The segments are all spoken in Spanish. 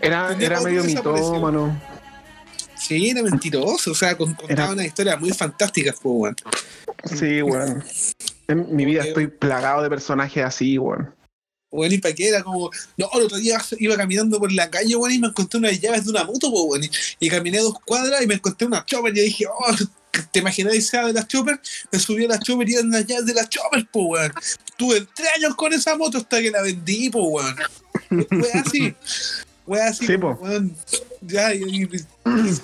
Era, era medio mitómano. Sí, era mentiroso. O sea, con- contaba Era- unas historias muy fantásticas, pues, weón. Sí, weón. En mi vida estoy plagado de personajes así, weón. Weón, y para qué era como. No, el otro día iba caminando por la calle, weón, y me encontré unas llaves de una moto, weón. Y, y caminé dos cuadras y me encontré una chopper y dije, oh, ¿te imagináis esa de las chopper? Me subí a la chopper y eran las llaves de las chopper, pues, weón. Tuve tres años con esa moto hasta que la vendí, pues, weón. Fue así. Fue así, Sí, po. weón. Ya, y-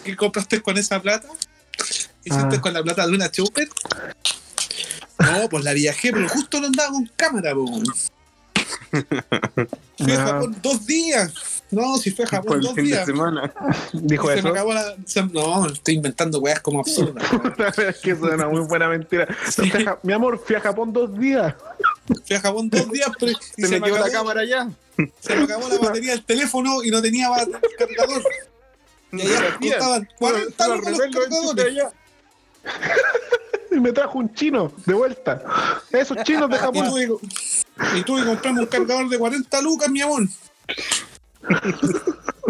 ¿qué compraste con esa plata? ¿Hiciste Ah. con la plata de una chopper? No, pues la viajé, pero justo no andaba con cámara, pues, Fui a Ah. Japón dos días. No, si fue a Japón dos fin de días. semana. Dijo se eso. me acabó la. se- no, estoy inventando weas como absurdas. es que es una muy buena mentira. Sí. A Ja- Mi amor, fui a Japón dos días. Fui a Japón dos días, pero y Se, me quedó la cámara ya. se me acabó la batería del teléfono y no tenía cargador. Y allá costaban 40 Lo lucas los cargadores. Y me trajo un chino de vuelta. Esos chinos de Japón. Y tuve que comprarme un cargador de 40 lucas, mi amor.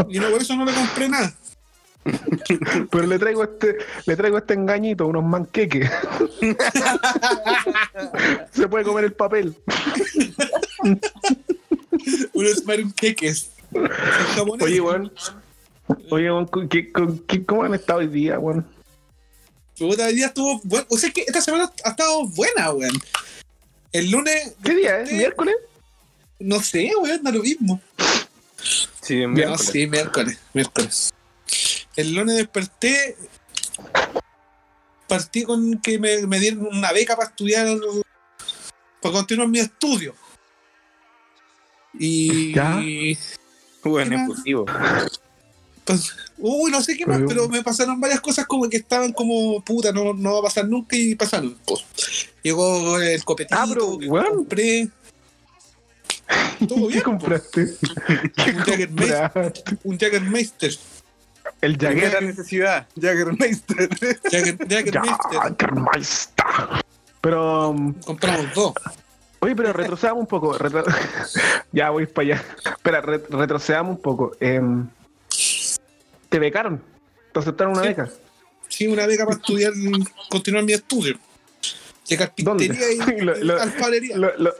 Y no, por eso no le compré nada. Pero le traigo este, le traigo este engañito, unos manqueques. Se puede comer el papel. Unos japonés. Oye, weón. Oye, weón, ¿con qué- con qué- ¿cómo han estado hoy día, weón? Puta, hoy día estuvo bueno. O sea, es que esta semana ha estado buena, weón. El lunes, ¿Qué día es? ¿Miércoles? no sé, weón, da lo mismo. Sí, No, miércoles. sí, miércoles, miércoles. El lunes desperté, partí con que me, me dieron una beca para estudiar, para continuar mi estudio. Y. Ya. Bueno, impulsivo. Pues, uy, no sé qué más, Pero- pero me pasaron varias cosas como que estaban como, puta, no, no va a pasar nunca y pasaron. pues. Llegó el copetito Ah, pero, que compré. Todo ¿Qué bien, compraste? ¿Qué Un Jägermeister. compraste? un Jaggermeister. El Jagger. necesidad. Jaggermeister. Jagger, Jaggermeister. Jagermeister. Pero, um, Compramos dos. oye, pero retrocedamos un poco. retro- ya voy para allá. Espera, re- retrocedamos un poco. Em, te becaron. Te aceptaron una Sí. beca. Sí, una beca para estudiar, continuar mi estudio. De carpintería y Lo- lo- alfarería. Lo- lo-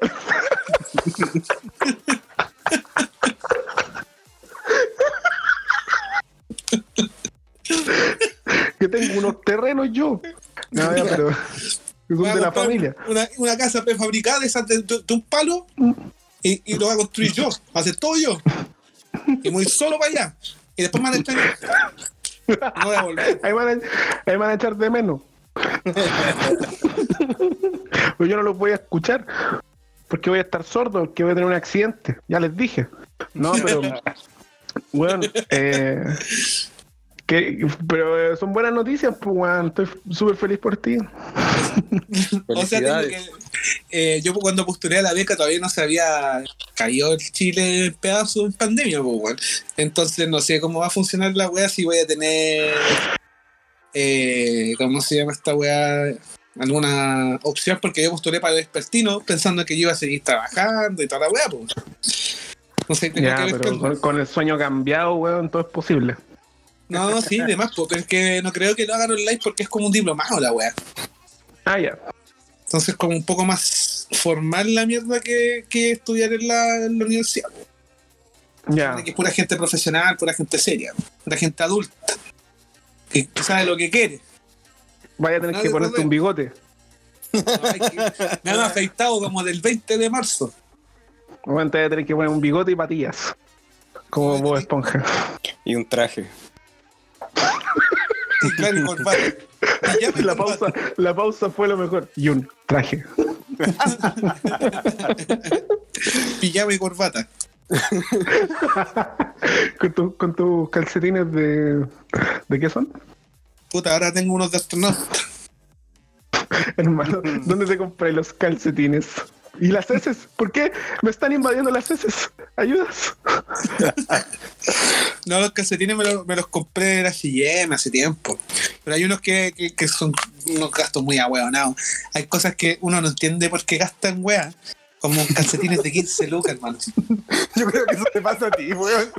que tengo unos terrenos yo. No, ya, pero son de la familia. Una, una casa prefabricada de, de, un palo y, y lo voy a construir yo. Voy a hacer todo yo. Y voy solo para allá. Y después me van a extrañar. No voy a volver. Ahí van, a, ahí van a echar de menos. pues yo no los voy a escuchar. Porque voy a estar sordo, porque voy a tener un accidente. Ya les dije. No, pero. Bueno, eh, que, pero eh, son buenas noticias, pues, weón. Estoy súper feliz por ti. O sea, tengo que. eh, yo cuando postulé a la beca todavía no se había caído el Chile en pedazos en pandemia, pues. Entonces no sé cómo va a funcionar la wea si voy a tener. Eh, ¿Cómo se llama esta wea? Alguna opción, porque yo postulé para el expertino pensando que yo iba a seguir trabajando y toda la wea, pues. No sé, tengo Ya, que ver pero con, con el sueño cambiado, weón, todo es posible. No, sí, demás, pues, pero es que no creo que lo hagan online porque es como un diplomado la wea. Ah, ya. Entonces, como un poco más formal la mierda que, que estudiar en la, en la universidad. Ya. Que es pura gente profesional, pura gente seria, pura gente adulta. Que sabe lo que quiere. Vaya a tener que de ponerte un bigote. No, hay que- me han afeitado como del 20 de marzo. Bueno, te voy a tener que poner un bigote y patillas. Como Bob Esponja. Y un traje. Claro, y corbata. Y ya me La pausa, la pausa fue lo mejor. Y un traje. Pijama y corbata. con, tu- con tus calcetines de. ¿De qué son? Puta, ahora tengo unos de astronauta. Hermano, ¿dónde te compré los calcetines? ¿Y las heces? ¿Por qué me están invadiendo las heces? ¿Ayudas? No, los calcetines me, los- me los compré en H&M hace tiempo. Pero hay unos que, que, que son unos gastos muy ahueonados. Hay cosas que uno no entiende por qué gastan weas. Como calcetines de 15 lucas, hermano. Yo creo que eso te pasa a ti, weón.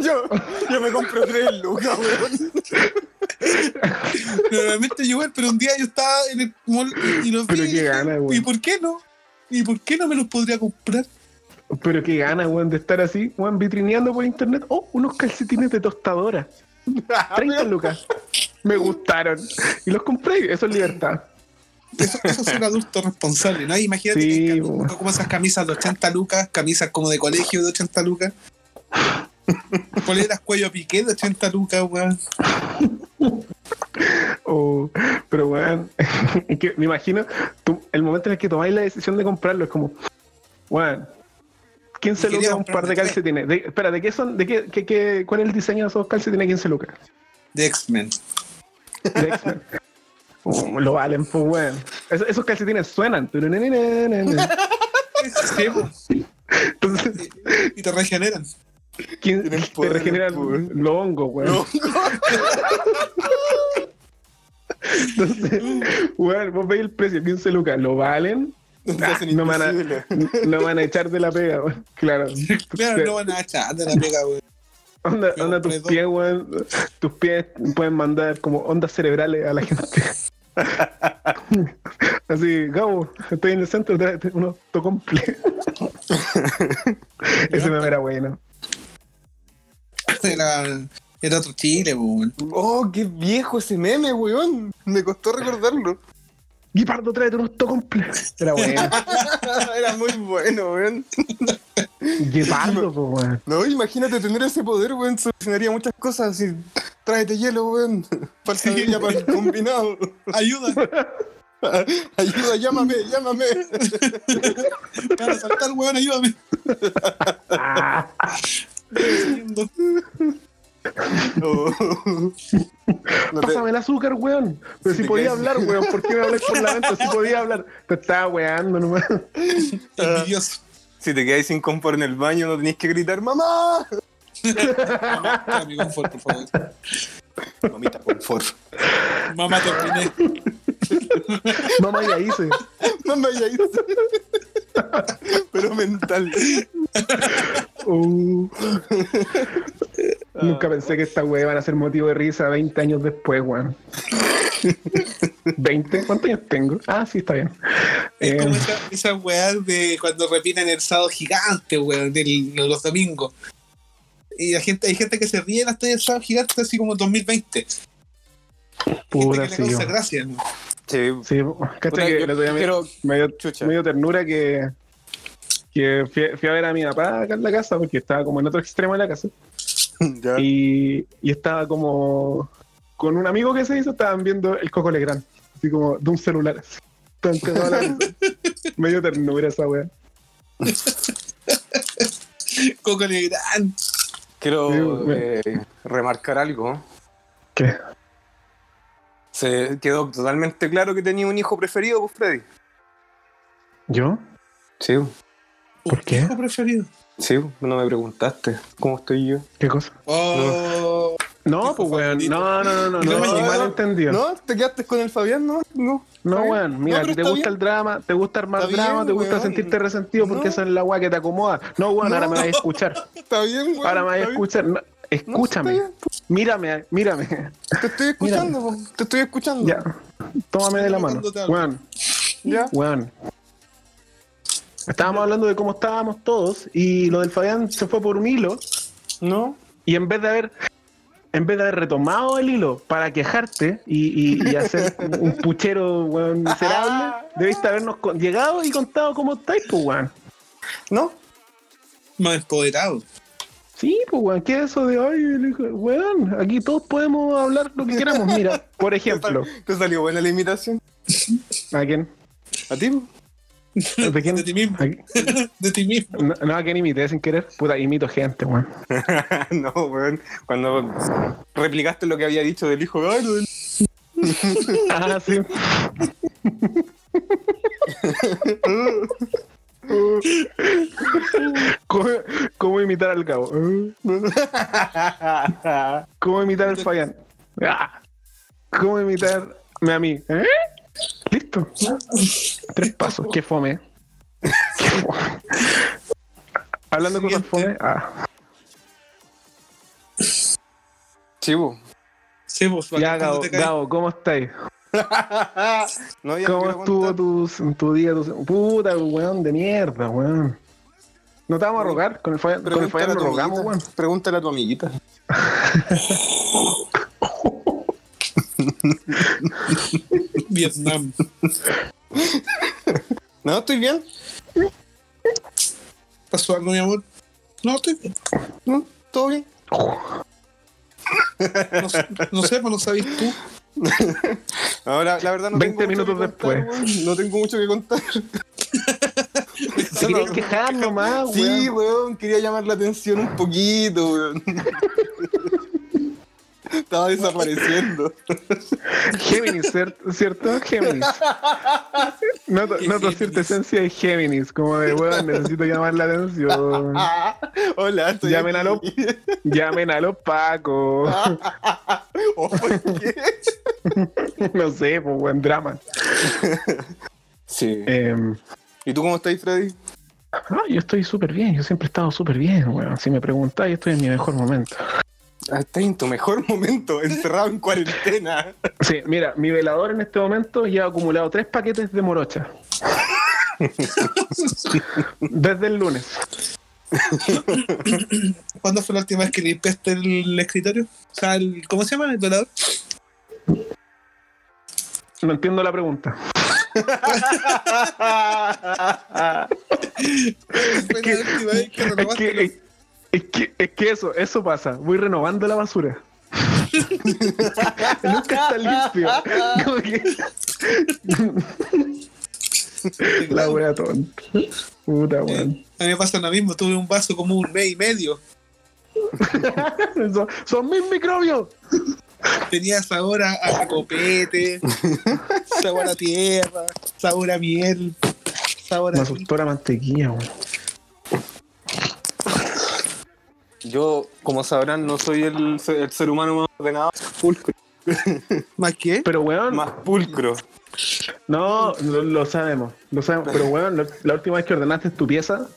Yo, yo me compro tres lucas, weón. Normalmente yo igual, pero un día yo estaba en el mall y los vi. Pero y qué gana, ¿Y weón. por qué no? ¿Y por qué no me los podría comprar? Pero qué gana, weón, de estar así, weón, vitrineando por internet. Oh, unos calcetines de tostadora. 30 lucas. Me gustaron. Y los compré. Eso es libertad. Eso, eso es un adulto responsable, ¿no? Imagínate Sí, que como esas camisas de 80 lucas, camisas como de colegio de 80 lucas. Poleras cuello piqué de 80 lucas, weón. Oh, pero weón, es que me imagino tú- el momento en el que tomáis la decisión de comprarlo es como, weón, 15 Quería lucas un par de calcetines. De, espera, ¿de qué son? ¿De qué, qué- qué- cuál es el diseño de esos calcetines 15 lucas? De X-Men. De X-Men. Oh, lo valen, pues weón. Esos, esos calcetines suenan. Sí, pues, Entonces, y te regeneran. ¿quién te regeneran pues. los hongos, weón? No. Entonces, weón, vos veis el precio, 15 lucas, ¿lo valen? Ah, no, van a, no van a echar de la pega, weón. Claro. Claro, no van a echar de la pega, weón. Onda, onda tus pies, weón. Tus pies pueden mandar como ondas cerebrales a la gente. Así, Gabo, estoy en el centro, tráete unos tocomple. Ese me era bueno. Era, era otro Chile, weón. Oh, qué viejo ese meme, weón. Me costó recordarlo. Guipardo, tráete unos tocomple. Era bueno. Era muy bueno, weón. Guipardo, pues, weón. No, imagínate tener ese poder, weón. Solucionaría muchas cosas. Así, tráete hielo, weón. Falsa bebida para el combinado. Ayuda, Ayuda, llámame, llámame. para saltar, weón, ayúdame. Ah, Oh. No te- pásame el azúcar, weón. Pero Si podía caes- hablar, weón. ¿Por qué me hablas por la venta? Si podía hablar. Te estaba weando nomás. Envidioso. Si te quedas sin confort en el baño, no tenés que gritar, ¡Mamá! Mamá, mi confort, por favor. Mamita, confort. Mamá, terminé. Mamá ya hice. Mamá, ya hice. Pero mental. Uh. Nunca pensé que esta weá iban a ser motivo de risa 20 años después, weón. ¿20? ¿Cuántos años tengo? Ah, sí, está bien. Es Eh, como esa, esa weá de cuando repiten el sábado gigante, weón, del- de los domingos. Y la gente, hay gente que se ríe tallas del sábado gigante así como 2020. Puta, gente sí. le gracia, ¿no? Sí. Sí, ¿cachai Puta, que yo el me, quiero- me dio, Chucha. me dio ternura que, que fui, fui a ver a mi papá acá en la casa porque estaba como en otro extremo de la casa Ya. y, y estaba como con un amigo que se hizo, estaban viendo el Coco Legrand, así como de un celular. así. Estaban cagados la risa. Me dio ternura esa weá. Coco Legrand. Quiero Sí, eh, remarcar algo. ¿Qué? Se quedó totalmente claro que tenía un hijo preferido, pues, Freddy. ¿Yo? Sí, ¿Por qué? hijo preferido? Sí, no me preguntaste cómo estoy yo. ¿Qué cosa? Oh, No, Hijo pues weón, no, no, no, no, No no, no, mal entendido. No, ¿No? ¿Te quedaste con el Fabián? No, no. ¿Está bien? weón, mira, No, te gusta bien. el drama, te gusta armar Está drama, bien, te gusta weón. sentirte resentido porque No. esa es la weá que te acomoda. No, weón, No. ahora me vas a escuchar. Está bien, güey. Ahora me vas a escuchar. No, No, escúchame. está bien, pues, Mírame, mírame. Te estoy escuchando, po. te estoy escuchando. Ya. Tómame de la mano. Weón, ¿Ya? weón. Estábamos hablando de cómo estábamos todos y lo del Fabián se fue por un hilo ¿No? y en vez de haber en vez de haber retomado el hilo para quejarte y, y- y hacer un puchero weón, miserable, debiste habernos con- llegado y contado cómo estáis, pues weón. ¿No? más empoderado. Sí, pues weón, ¿qué es eso de hoy? Weón, aquí todos podemos hablar lo que queramos. Mira, por ejemplo, ¿Te salió buena la imitación? ¿a quién? ¿A ti? ¿De quién? De ti mismo. ¿A qui- De ti mismo. No, no, a quién imité sin querer. Puta, imito gente, weón. no, weón. Cuando replicaste lo que había dicho del hijo, lo del- Ah, sí. ¿Cómo, cómo imitar al Gabo? ¿Cómo imitar al Fabián? Ah. ¿Cómo imitarme a mí? ¿Eh? Listo. Tres pasos. Qué fome. Qué fome. Hablando cosas fome. Ah. Chivo. Sí, pues, Ya, Gabo. Gabo, ¿cómo estáis? no, ya ¿Cómo estuvo tu, tu día? Tu... Puta, weón, de mierda, weón. No te vamos a rogar, con el Fabián, con el a nos rogamos, amiguita. weón. Pregúntale a tu amiguita. Vietnam. No, estoy bien. ¿Pasó algo, mi amor? No, estoy bien. No, todo bien. No, sé- no sé, pues no sabías tú. Ahora, la verdad, no 20 tengo mucho minutos que contar, después. No tengo mucho que contar. Te querías quejar nomás, Sí, weón. weón, quería llamar la atención un poquito, weón. Estaba desapareciendo. Géminis, cier- ¿cierto? Géminis. Noto, ¿Qué noto cierta esencia de Géminis, como de, weón, necesito llamar la atención. Hola, estoy Llamen a aquí. Llamen a los pacos. Oh, ¿por qué? No sé, pues, buen drama. Sí. Eh, ¿Y tú cómo estás, Freddy? ah, yo estoy súper bien, yo siempre he estado súper bien, weón. Si me preguntáis, estoy en mi mejor momento. Estás en tu mejor momento, encerrado en cuarentena. Sí, mira, mi velador en este momento ya ha acumulado tres paquetes de morocha. Desde el lunes. ¿Cuándo fue la última vez que limpiaste el escritorio? O sea, el, ¿cómo se llama? ¿El velador? No entiendo la pregunta. Fue la última vez que Es que, es, que, es que eso, eso pasa. Voy renovando la basura. Nunca está limpio. Como que- la wea tonta. Puta weón. A mí me pasa lo mismo, tuve un vaso como un mes y medio. Son, son mis microbios. Tenía sabor a, a copete, sabor a tierra, sabor a miel, sabor Me a... asustó la mantequilla, weón. Yo, como sabrán, no soy el, el ser humano más ordenado, pulcro. ¿Más qué? Pero weón, Más pulcro. no, lo, lo sabemos, lo sabemos. Pero weón, la, la última vez que ordenaste tu pieza,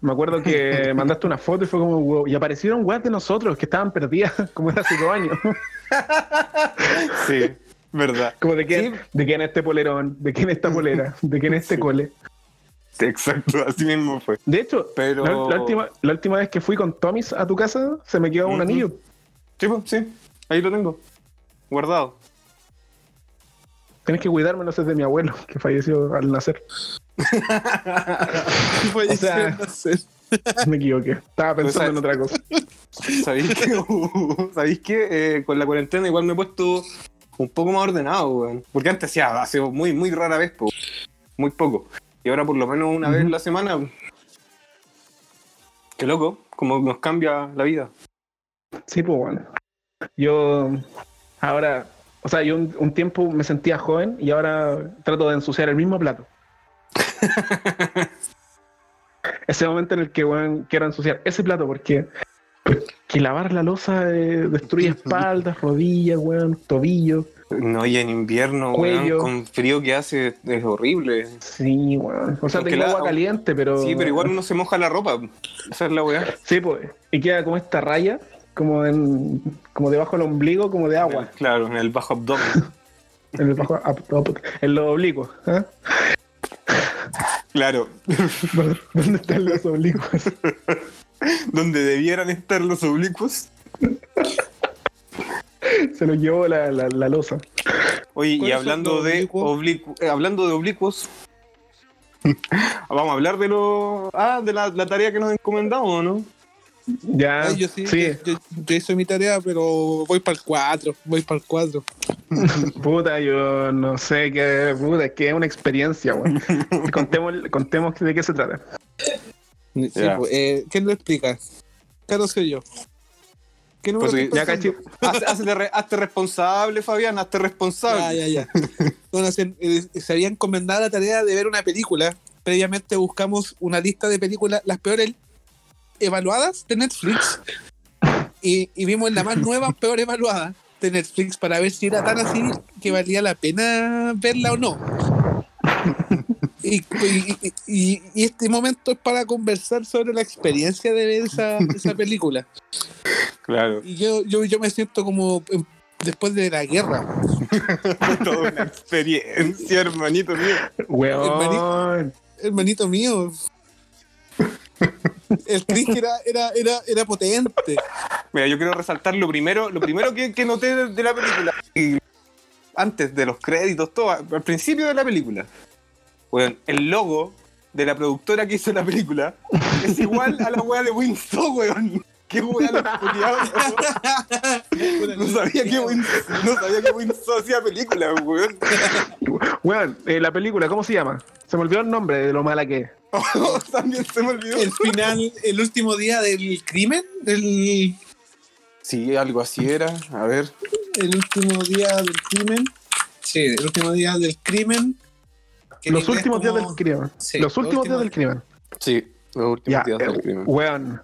me acuerdo que mandaste una foto y fue como, weón, y aparecieron weas de nosotros que estaban perdidas, como era hace dos años. Sí, verdad. Como de quién, Sí. de quién este polerón, de quién esta polera, de quién este Sí. cole. Exacto, así mismo fue. De hecho, Pero- la, la última, la última vez que fui con Tomis a tu casa, se me quedó un anillo. Sí, pues, sí, ahí lo tengo. Guardado. Tenés que cuidarme, no sé, de mi abuelo, que falleció al nacer. O sea- no sé. Me equivoqué. Estaba pensando en otra cosa. ¿Sabéis que, ¿sabéis que eh, con la cuarentena igual me he puesto un poco más ordenado, weón? Porque antes hacía, hace muy, muy rara vez, po, muy poco. Y ahora por lo menos una vez en la semana. Qué loco, como nos cambia la vida. Sí, pues bueno. Yo ahora, o sea, yo un, un tiempo me sentía joven y ahora trato de ensuciar el mismo plato. ese momento en el que weón, quiero ensuciar ese plato porque, porque lavar la losa eh, destruye espaldas, rodillas, weón, tobillos. No, y en invierno, weón, con frío que hace, es horrible. Sí, weón. O sea, tengo la- agua caliente, pero. Sí, pero igual uno se moja la ropa. Esa es la weá. Sí, pues. Y queda como esta raya, como en, como debajo del ombligo, como de agua. Claro, en el bajo abdomen. En el bajo, ap- en los oblicuos. ¿eh? claro, ¿Dónde están los oblicuos? donde debieran estar los oblicuos. Se los llevó la, la, la losa. Oye, y ¿Cuáles son hablando de, eh, hablando de oblicuos, vamos a hablar de lo ah, de la, la tarea que nos encomendamos, ¿no? Ya. Ay, yo sí, sí. Yo, yo hice mi tarea, pero voy para el 4, voy para el 4. Puta, yo no sé qué. Puta, es que es una experiencia, weón. contemos, contemos de qué se trata. Sí, pues, eh, ¿Quién lo explica? Claro soy yo. ¿Qué número Pues, Ya. Haz- hazte, re- hazte responsable, Fabián, hazte responsable. Ya, ya, ya. Bueno, se, eh, se había encomendado la tarea de ver una película. Previamente buscamos una lista de películas, las peores evaluadas de Netflix y, y vimos la más nueva, peor evaluada de Netflix para ver si era tan así que valía la pena verla o no. Y, y- y- y este momento es para conversar sobre la experiencia de ver esa, esa película. Claro. Y yo, yo, yo me siento como em, después de la guerra. Toda una experiencia, hermanito mío. Weón. Hermanito mío. El cringe era, era, era, era potente. Mira, yo quiero resaltar lo primero, lo primero que, que noté de, de la película. Y antes de los créditos, todo, al principio de la película. Bueno, el logo de la productora que hizo la película es igual a la weá de Winston, weón. Qué weá los culiados. No sabía que Winston, no sabía que hacía películas, weón. Weón, eh, la película, ¿cómo se llama? Se me olvidó el nombre de lo mala que es. También se me olvidó. El final, el último día del crimen, del, Sí, algo así era. A ver. el último día del crimen. Sí, el último día del crimen. Los últimos días del crimen. Sí, los los últimos días últimos- del crimen. Sí, los últimos Ya, días del crimen. weón.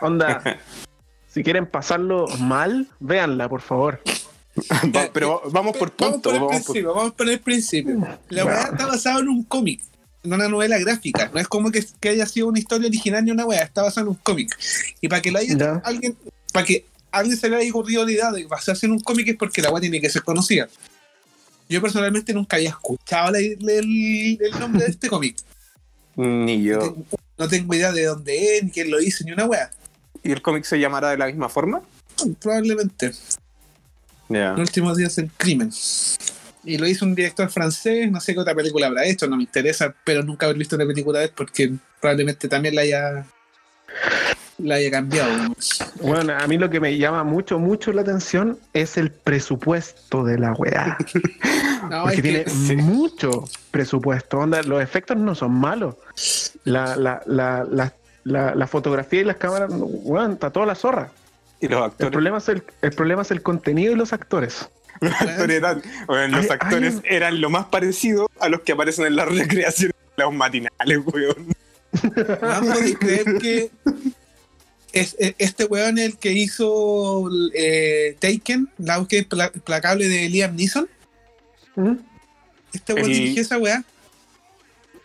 Onda. si quieren pasarlo mal, véanla, por favor. Va- pero vamos por Vamos punto. por el Vamos por... principio, vamos por el principio. La weá está basada en un cómic, en una novela gráfica. No es como que, que haya sido una historia original ni una weá, está basada en un cómic. Y para que la haya Ya. alguien, para que alguien se le haya ocurrido la idea de basarse en un cómic es porque la weá tiene que ser conocida. Yo personalmente nunca había escuchado la- el, el nombre de este cómic. Ni yo. No tengo idea de dónde es, ni quién lo hizo, ni una weá. ¿Y el cómic se llamará de la misma forma? Probablemente. Ya. Los últimos días del crimen. Y lo hizo un director francés, no sé qué otra película habrá hecho, no me interesa, pero nunca haber visto una película de él porque probablemente también la haya la haya cambiado. Bueno, a mí lo que me llama mucho, mucho la atención es el presupuesto de la weá. No, Porque es tiene que mucho presupuesto. Onda, los efectos no son malos. La, la, la, la, la, la fotografía y las cámaras, weón, está toda la zorra. Y los El actores. problema, es el, el problema es el contenido y los actores. Los actores eran, bueno, los Hay- actores hay eran lo más parecido a los que aparecen en las recreaciones los matinales, weón. no podéis creer que es, es- este weón el que hizo eh, Taken, la búsqueda impla- implacable de Liam Neeson. ¿Mm? Este weón El- dirigió esa weá.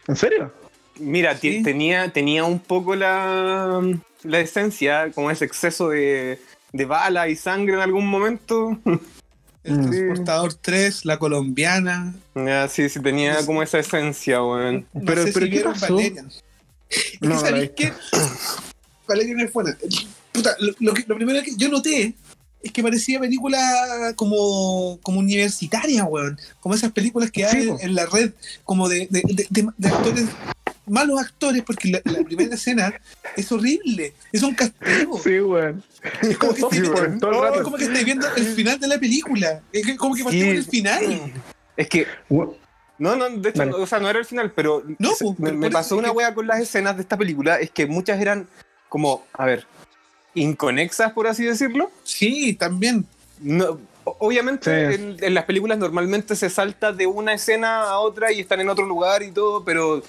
¿En serio? Mira, Sí. tenía, tenía un poco la, la esencia, como ese exceso de, de bala y sangre en algún momento. El Mm. Transportador 3, La Colombiana. Ya, sí, sí, tenía como esa esencia, weón. No Pero- sé pero si ¿qué pasó? Es No, ¿sabéis qué? Valerian es buena. Puta, lo, lo que- lo primero que yo noté es que parecía película como, como universitaria, weón. Como esas películas que Sí, hay en la red, como de, de- de- de- de actores, malos actores, porque la, la primera escena es horrible. Es un castigo. Sí, weón. Es como que, Sí, estáis- weón, todo el Oh, como que estáis viendo el final de la película. Es que- como que Sí. partimos el final. Es que Weón, No, no, de hecho, o sea, no era el final, pero No, se- pues, me, pero me por pasó una que- wea con las escenas de esta película, es que muchas eran como, a ver, inconexas, por así decirlo. Sí, también. No, obviamente Sí. en, en las películas normalmente se salta de una escena a otra y están en otro lugar y todo, pero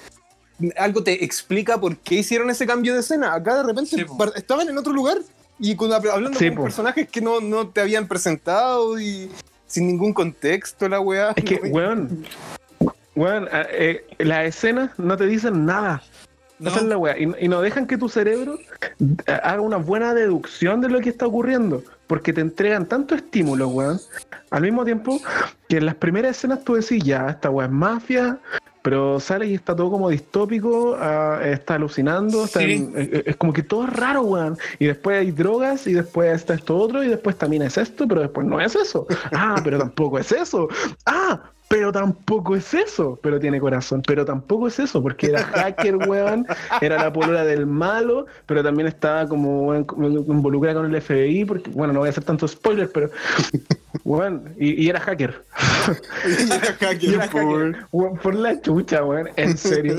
algo te explica por qué hicieron ese cambio de escena. Acá de repente Sí, estaban en otro lugar y con, hablando Sí, con po. personajes que no, no te habían presentado y sin ningún contexto la weá. Es que, weón, weón, a- eh, las escenas no te dicen nada. No. Esa es la weá. Y, y no dejan que tu cerebro eh, haga una buena deducción de lo que está ocurriendo. Porque te entregan tanto estímulo, weón. Al mismo tiempo que en las primeras escenas tú decís, ya, esta weá es mafia. Pero sale y está todo como distópico, ah, está alucinando, está Sí. en- eh, es como que todo es raro, weón. Y después hay drogas, y después está esto otro, y después también es esto, pero después no es eso. Ah, pero tampoco es eso. Ah, pero tampoco es eso. Pero tiene corazón, pero tampoco es eso, porque era hacker, weón. Era la polola del malo, pero también estaba como weón, involucrada con el FBI, porque, bueno, no voy a hacer tanto spoiler, pero, weón, y, y era hacker. Y era hacker. Weón, por la chucha, weón, en serio.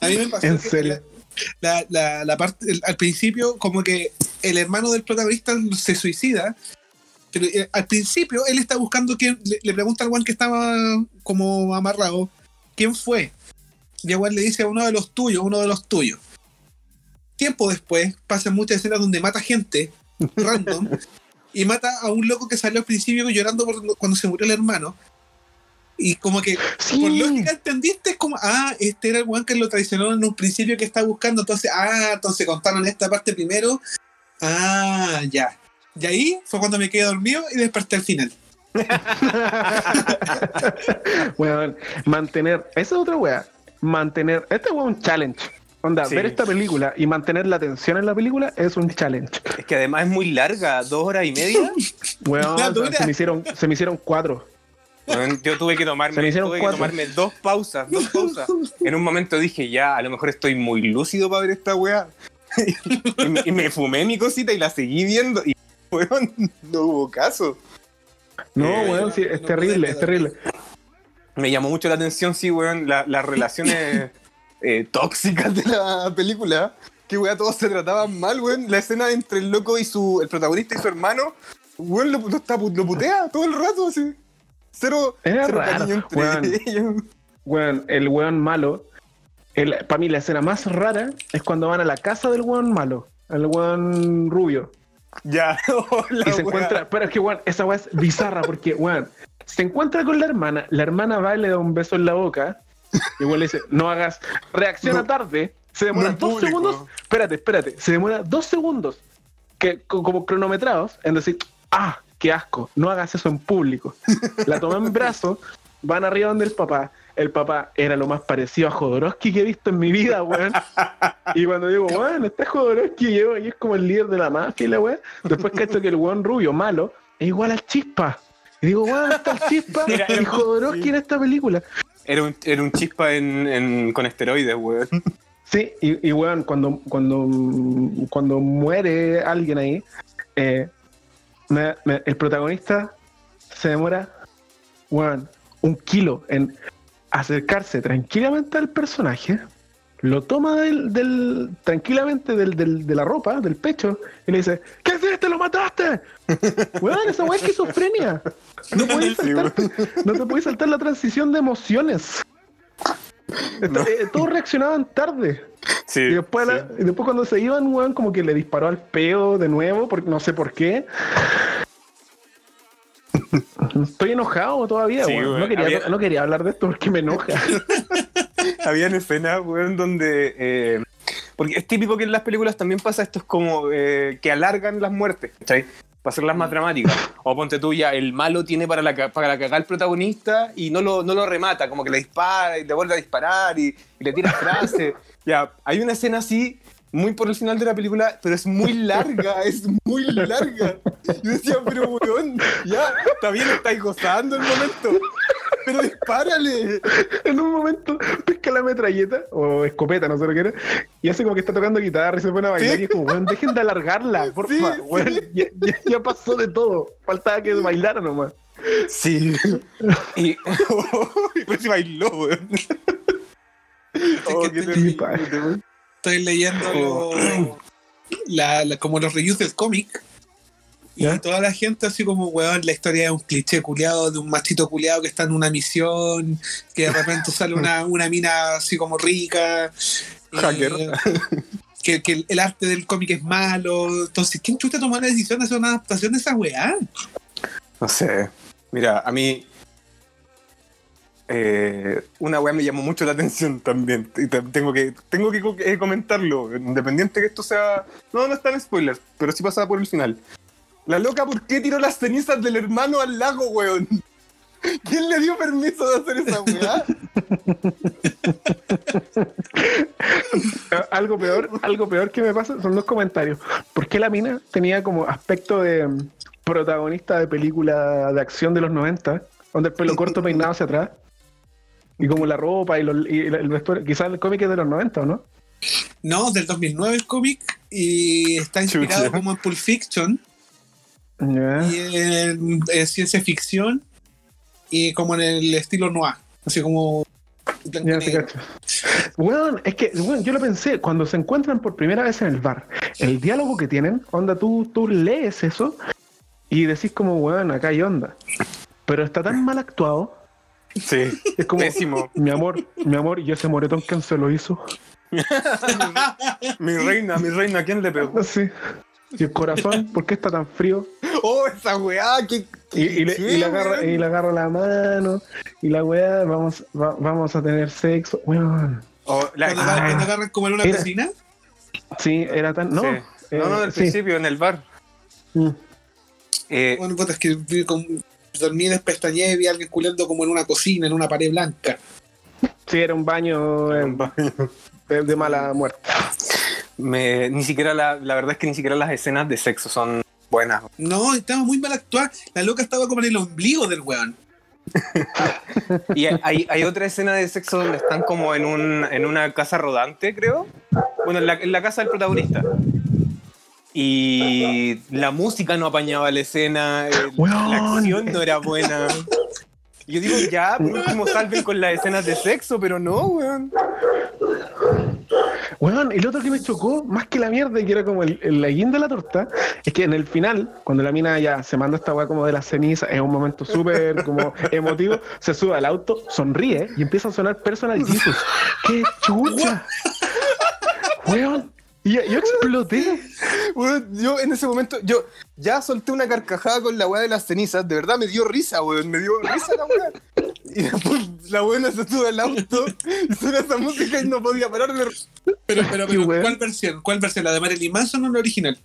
A mí me pasó En serio. La, la, la parte, el- al principio, como que el hermano del protagonista se suicida, pero eh, al principio él está buscando quién, le, le pregunta al guan que estaba como amarrado, ¿quién fue? Y el guan le dice a uno de los tuyos, uno de los tuyos. tiempo después pasan muchas escenas donde mata gente random y mata a un loco que salió al principio llorando por cuando se murió el hermano. Y como que Sí. por lógica entendiste, es como, ah, este era el weón que lo traicionó en un principio que estaba buscando, entonces, ah, entonces contaron esta parte primero. Ah, ya. Y ahí fue cuando me quedé dormido y desperté al final. Weón, mantener. Esa es otra wea. Mantener. Este es un challenge. Onda, Sí. ver esta película y mantener la atención en la película es un challenge. Es que además es muy larga, dos horas y media. Dura. se me hicieron, se me hicieron cuatro. Yo tuve que Se me tomarme, hicieron tuve que cuatro. tomarme dos pausas, dos pausas. En un momento dije, ya, a lo mejor estoy muy lúcido para ver esta weá. y, me, y me fumé mi cosita y la seguí viendo. Y, weón, no hubo caso. No, Eh, weón, sí, es terrible, es terrible. Me llamó mucho la atención, sí, weón, la- las relaciones eh, tóxicas de la película. Que weón, todos se trataban mal, weón. La escena entre el loco y su, el protagonista y su hermano, weón, lo, lo, está- lo putea todo el rato, así. Cero, Era cero raro, cariño entre weón. ellos. Weón, el weón malo. Para mí la escena más rara es cuando van a la casa del weón malo. El weón rubio. Ya, hola, Y se encuentra, pero es que, weón, esa weá es bizarra porque, weón, se encuentra con la hermana, la hermana va y le da un beso en la boca, y weón le dice, no hagas, reacciona No. tarde, se demora No dos público. segundos, espérate, espérate, se demora dos segundos, que co- como cronometrados, en decir, ah, qué asco, no hagas eso en público. La toma en brazo, van arriba donde el papá, el papá era lo más parecido a Jodorowsky que he visto en mi vida, weón. Y cuando digo, weón, está Jodorowsky yo- y es como el líder de la mafia la weón. Después cacho que el weón rubio, malo, es igual al chispa. Y digo, weón, está el chispa Era- y Jodorowsky sí. en esta película. Era un, era un chispa en, en- con esteroides, weón. Sí, y, y weón, cuando, cuando, cuando muere alguien ahí, eh, me- me- el protagonista se demora, weón, un kilo en acercarse tranquilamente al personaje, lo toma del, del- tranquilamente del, del- de la ropa, del pecho, y le dice, ¿qué hiciste? ¿Lo mataste? Weón, esa weá es esquizofrenia. No, puedes Sí, saltarte- no te puedes saltar la transición de emociones. No. Eh, todos reaccionaban tarde. Sí. Y después, sí. la- y después cuando se iban, weón, como que le disparó al peo de nuevo, porque no sé por qué. Estoy enojado todavía, Sí, weón. No, quería, había- no quería hablar de esto porque me enoja. Habían escenas, weón, donde. eh, porque es típico que en las películas también pasa esto, es como eh, que alargan las muertes, ¿cachai? Para hacerlas más dramáticas. O ponte tú ya, el malo tiene para la, para la cagar al protagonista y no lo, no lo remata, como que le dispara y le vuelve a disparar y, y le tira frases. ya, hay una escena así, muy por el final de la película, pero es muy larga, es muy larga. Yo decía, pero weón, ya, está bien, estáis gozando el momento, pero dispárale. en un momento pesca la metralleta, o escopeta, no sé lo que era, y hace como que está tocando guitarra y se pone a bailar. Sí. Y es como, weón, dejen de alargarla, por Sí. Ya, ya- ya pasó de todo. Faltaba que bailara nomás. Sí. Y. pues se bailó, weón. Oh, qué te- terrible. Estoy leyendo Oh. lo- la- la- como los reviews del cómic. Y ¿Ya? toda la gente así como, weón, la historia es un cliché culiado de un machito culiado que está en una misión, que de repente sale una, una mina así como rica. eh, Hacker. que, que el, el arte del cómic es malo. Entonces, ¿quién chuta tomó la decisión de hacer una adaptación de esa weá? No sé. Mira, a mí. Eh, una weá me llamó mucho la atención también. Tengo que, tengo que eh, comentarlo. Independiente que esto sea. No, no está en spoilers, pero sí pasaba por el final. La loca, ¿por qué tiró las cenizas del hermano al lago, weón? ¿Quién le dio permiso de hacer esa weá? Algo peor, algo peor que me pasa son los comentarios. ¿Por qué la mina tenía como aspecto de mm, protagonista de película de acción de los 90, donde el pelo corto peinado hacia atrás? Y como la ropa y, los- y el vestuario, quizás el cómic es de los 90, ¿o no? No, del 2009 el cómic y está inspirado Chucha. como en Pulp Fiction y en, en ciencia ficción y como en el estilo noir, así como Ya te negro. cacho. Weón, es que, weón, yo lo pensé, cuando se encuentran por primera vez en el bar, el diálogo que tienen, onda, tú, tú lees eso y decís como, weón, acá hay onda. Pero está tan mal actuado, Sí. es como, Pésimo. mi amor, mi amor, y ese moretón, ¿quién se lo hizo? Mi reina, mi reina, ¿quién le pegó? Sí. Y el corazón, ¿por qué está tan frío? Oh, esa weá, que. Y, y le, y le agarra, y le agarra la mano. Y la weá, vamos, va- vamos a tener sexo. Weón. Oh, la- Cuando, ah, agarran como en una Mira. piscina. Sí, era tan. No, sí. eh, no, no, del sí. principio, en el bar. Mm. Eh, Bueno, es que como- dormí despestañé y vi a alguien culiando como en una cocina, en una pared blanca. Sí, era un baño eh, de, de mala muerte. me, ni siquiera la, la verdad es que ni siquiera las escenas de sexo son buenas. No, estaba muy mal actuada. La loca estaba como en el ombligo del weón. Y hay, hay otra escena de sexo donde están como en, un, en una casa rodante, creo. Bueno, en la, en la casa del protagonista. Y la música no apañaba la escena, el- la acción no era buena. Yo digo, ya, por último salven con las escenas de sexo, pero no, weón. Weón, lo otro que me chocó, más que la mierda, y que era como el, el la guinda de la torta, es que en el final, cuando la mina ya se manda esta weá como de la ceniza, es un momento súper como emotivo, se sube al auto, sonríe y empieza a sonar Personal Jesus. ¡Qué chucha! Weón, y yo, yo exploté. Weón, yo en ese momento, yo ya solté una carcajada con la weá de las cenizas, de verdad me dio risa, weón, me dio risa la weá. Y después la buena se sube al auto y suena esa música y no podía parar de Pero, pero, pero. ¿cuál versión? ¿Cuál versión? ¿La de Marilyn Manson o la original?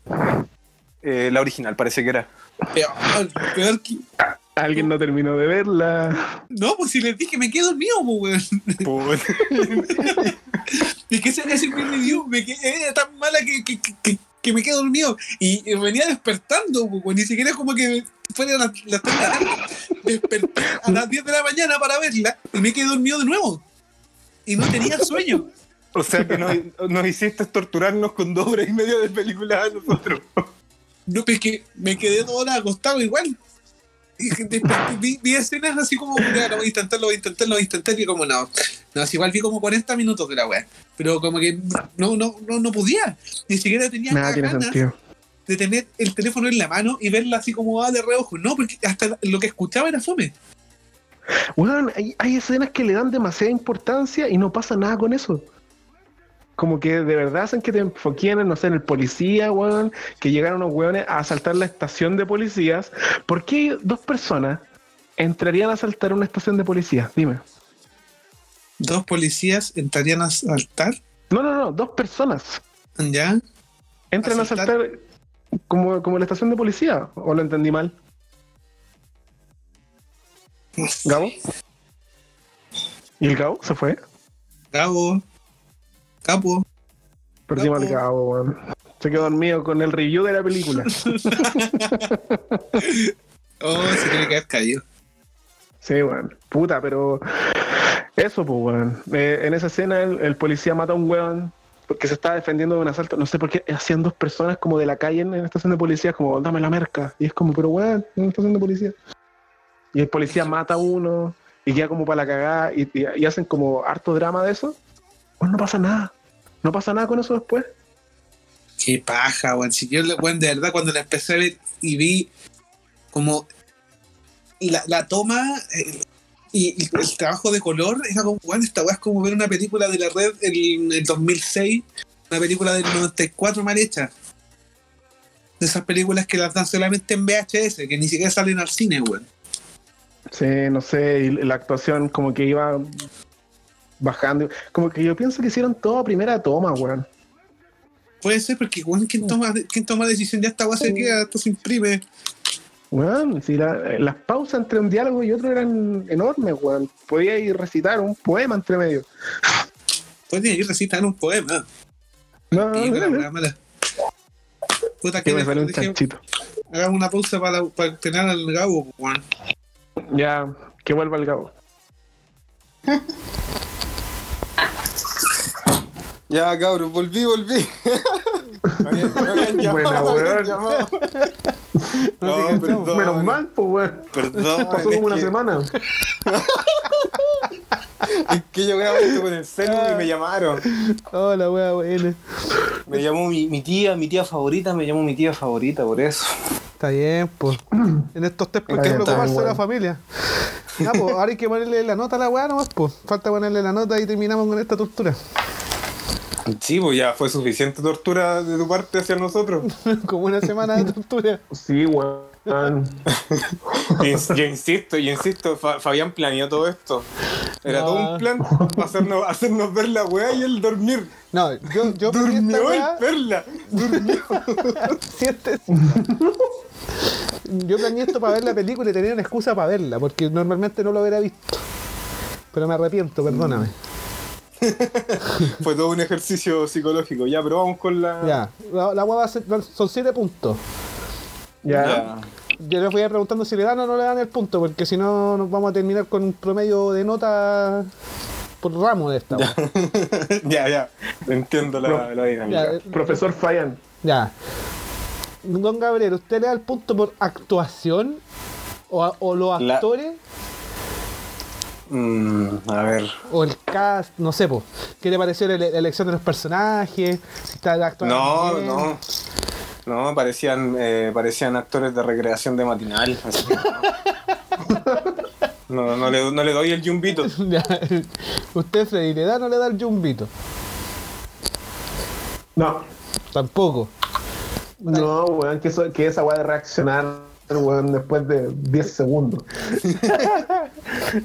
Eh, la original, parece que era. Peor, peor que. Alguien no terminó de verla. No, pues si les dije, me quedo dormido, pues, weón. Es que ese, ese me dio, me quedé, era tan mala que, que, que- que, que me quedé dormido. Y, y venía despertando, pues, weón. ni siquiera como que fuera las las tres de la tarde. Desperté a las 10 de la mañana para verla y me quedé dormido de nuevo. Y no tenía sueño. O sea que nos, nos hiciste torturarnos con dos horas y media de película a nosotros. No, pues es que me quedé toda hora acostado igual. Vi, vi escenas así como, ya, lo voy a intentar, lo voy a intentar, lo voy a intentar, y como no. No, así igual vi como 40 minutos de la weá. Pero como que no, no, no, no podía. Ni siquiera tenía Nada tiene ganas sentido. de tener el teléfono en la mano y verla así como va de reojo. No, porque hasta lo que escuchaba era fome. Weón, hay, hay escenas que le dan demasiada importancia y no pasa nada con eso. Como que de verdad hacen que te enfoquen en, no sé, en el policía, weón, que llegaron unos weones a asaltar la estación de policías. ¿Por qué dos personas entrarían a asaltar una estación de policías? Dime. Dos policías entrarían a saltar. No, no, no, dos personas ¿Ya? entran a ¿Asaltar? asaltar como, como la estación de policía. ¿O lo entendí mal? ¿Gabo? ¿Y el Gabo se fue? Cabo. Capo. Perdimos weón. Se quedó dormido con el review de la película. Oh, se tiene que haber caído. Sí, weón. Puta, pero. Eso, pues, weón. Eh, en esa escena, el, el policía mata a un weón porque se estaba defendiendo de un asalto. No sé por qué hacían dos personas como de la calle en, en la estación de policía, como, dame la merca. Y es como, pero weón, en la estación de policía. Y el policía mata a uno y queda como para la cagada y, y- y hacen como harto drama de eso. Pues no pasa nada. No pasa nada con eso después. Qué paja, weón. Si yo, weón, de verdad, cuando la empecé a ver y vi como la, la toma eh, y el, el trabajo de color, era como, weón, esta weá es como ver una película de la red en el 2006, una película del 94 mal hecha. De esas películas que las dan solamente en VHS, que ni siquiera salen al cine, weón. Sí, no sé, y la actuación como que iba bajando. Como que yo pienso que hicieron todo a primera toma, weón. Puede ser porque, weón, ¿quién toma, quién toma decisión? Ya esta weá se queda, esto se imprime. Weón, si la- las pausas entre un diálogo y otro eran enormes, weón. Podía ir recitar un poema entre medio. Podría ir recitar un poema. No, no, no, mala. Puta, que que me salió un chanchito. hagamos una pausa para, para tener al Gabo, weón. Ya, que vuelva el Gabo. Ya, cabrón, volví, volví. Buena, weón. No, No, perdón. Menos mal, pues, weón. Perdón, Pasó como una que- semana. Es que yo grabo esto con el celu y me llamaron. Hola, weón, weón. Me llamó mi, mi tía, mi tía favorita, me llamó mi tía favorita por eso. Está bien, pues. En estos Está que bien, preocuparse de la familia. Ya, pues, ahora hay que ponerle la nota a la weá nomás, pues. Falta ponerle la nota y terminamos con esta tortura. Sí, pues ya fue suficiente tortura de tu parte hacia nosotros. Como una semana de tortura. Sí, weón. Yo, ins- yo insisto, yo insisto, Fa- Fabián planeó todo esto. Era No. todo un plan para hacernos, hacernos ver la weá y el dormir. No, yo, yo planeé esta Durmió el weá- perla. Siete- Yo planeé esto para ver la película y tenía una excusa para verla, porque normalmente no lo hubiera visto. Pero me arrepiento, perdóname. Fue todo un ejercicio psicológico. Ya, pero vamos con la. Ya, la, la son siete puntos. Ya. Ya. Yo les voy a ir preguntando si le dan o no le dan el punto, porque si no nos vamos a terminar con un promedio de nota por ramo de esta. weá. ya, ya. Entiendo la, la dinámica. Ya, Profesor Fayan. Ya. Don Gabriel, ¿usted le da el punto por actuación? ¿O, los La- actores? Mm, a ver. ¿O el cast? No sé, po. ¿qué le pareció la, la elección de los personajes? Si está actuando No, bien. no. No, parecían, eh, parecían actores de recreación de matinal. así que No, no, no le, no le doy el yumbito. ¿Usted, Freddy, le da o no le da el jumbito? No. Tampoco. No, weón, que, eso, que esa weá de reaccionar, weón, después de 10 segundos.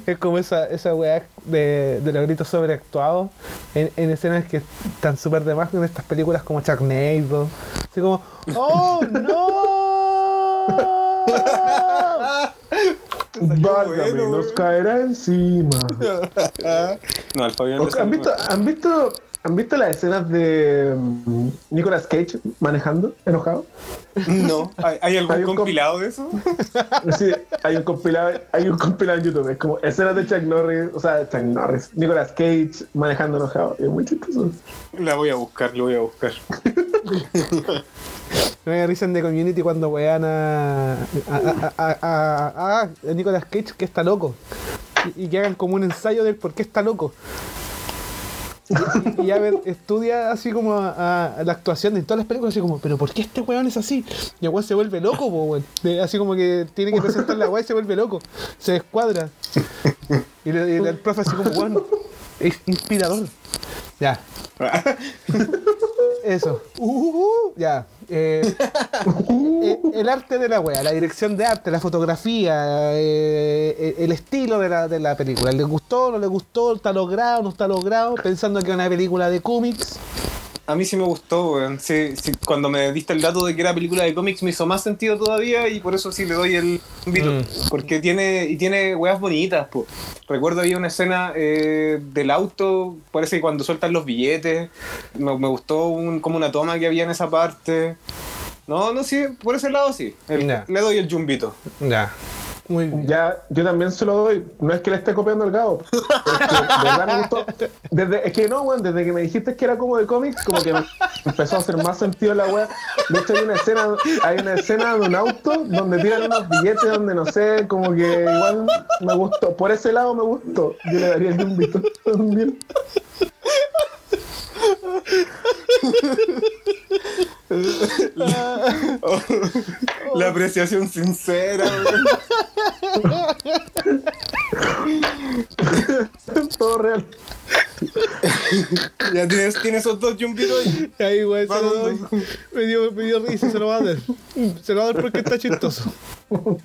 Es como esa, esa weá de, de los gritos sobreactuados en, en escenas que están súper de más en estas películas como Sharknado. Así como, ¡Oh, no! Válgame, bueno, nos caerá encima. No, al Fabián ¿Han visto, ¿Han visto, ¿Han visto las escenas de mm, Nicolas Cage manejando, enojado? No. ¿Hay, hay algún Hay compilado de eso? Sí, hay un compilado, hay un compilado en YouTube, es como escenas de Chuck Norris, o sea, Chuck Norris, Nicolas Cage manejando enojado. Es muy chistoso. La voy a buscar, lo voy a buscar. Me da risa en The Community cuando wean a, a, a, a, a- a Nicolas Cage que está loco. Y, y que hagan como un ensayo del por qué está loco. Y, y a ver, estudia así como la actuación de todas las películas, así como, pero ¿por qué este weón es así? Y el weón se vuelve loco, po, weón. Así como que tiene que presentar la weá y se vuelve loco. Se descuadra. Y, le- y el profe así como, weón, es inspirador. Ya. Eso. Uh, ya. Eh, eh, el arte de la wea, la dirección de arte, la fotografía, eh, el estilo de la, de la película. ¿Le gustó, no le gustó? ¿Está logrado, no está logrado? Pensando que es una película de cómics. A mí sí me gustó, weón. Sí, sí, cuando me diste el dato de que era película de cómics me hizo más sentido todavía y por eso sí le doy el yumbito. Mm. Porque tiene, y tiene weas bonitas, po. Recuerdo había una escena eh, del auto, parece que cuando sueltan los billetes, me, me gustó un- como una toma que había en esa parte. No, no, sí, por ese lado sí. El-. Le doy el yumbito. Ya. Muy bien. Ya, yo también se lo doy. No es que le esté copiando el gabo. Es que de verdad me gustó. Desde, es que no, weón, desde que me dijiste que era como de cómics, como que me empezó a hacer más sentido la weá. De hecho, hay una escena, hay una escena de un auto donde tiran unos billetes donde no sé, como que igual me gustó. Por ese lado me gustó. Yo le daría el yumbito también. La apreciación sincera. Todo real. Ya tienes, tienes esos dos yumbitos ahí. Ahí, weón, se lo doy. Me dio, me dio risa, se lo va a dar. Se lo va a dar porque está chistoso. Uy,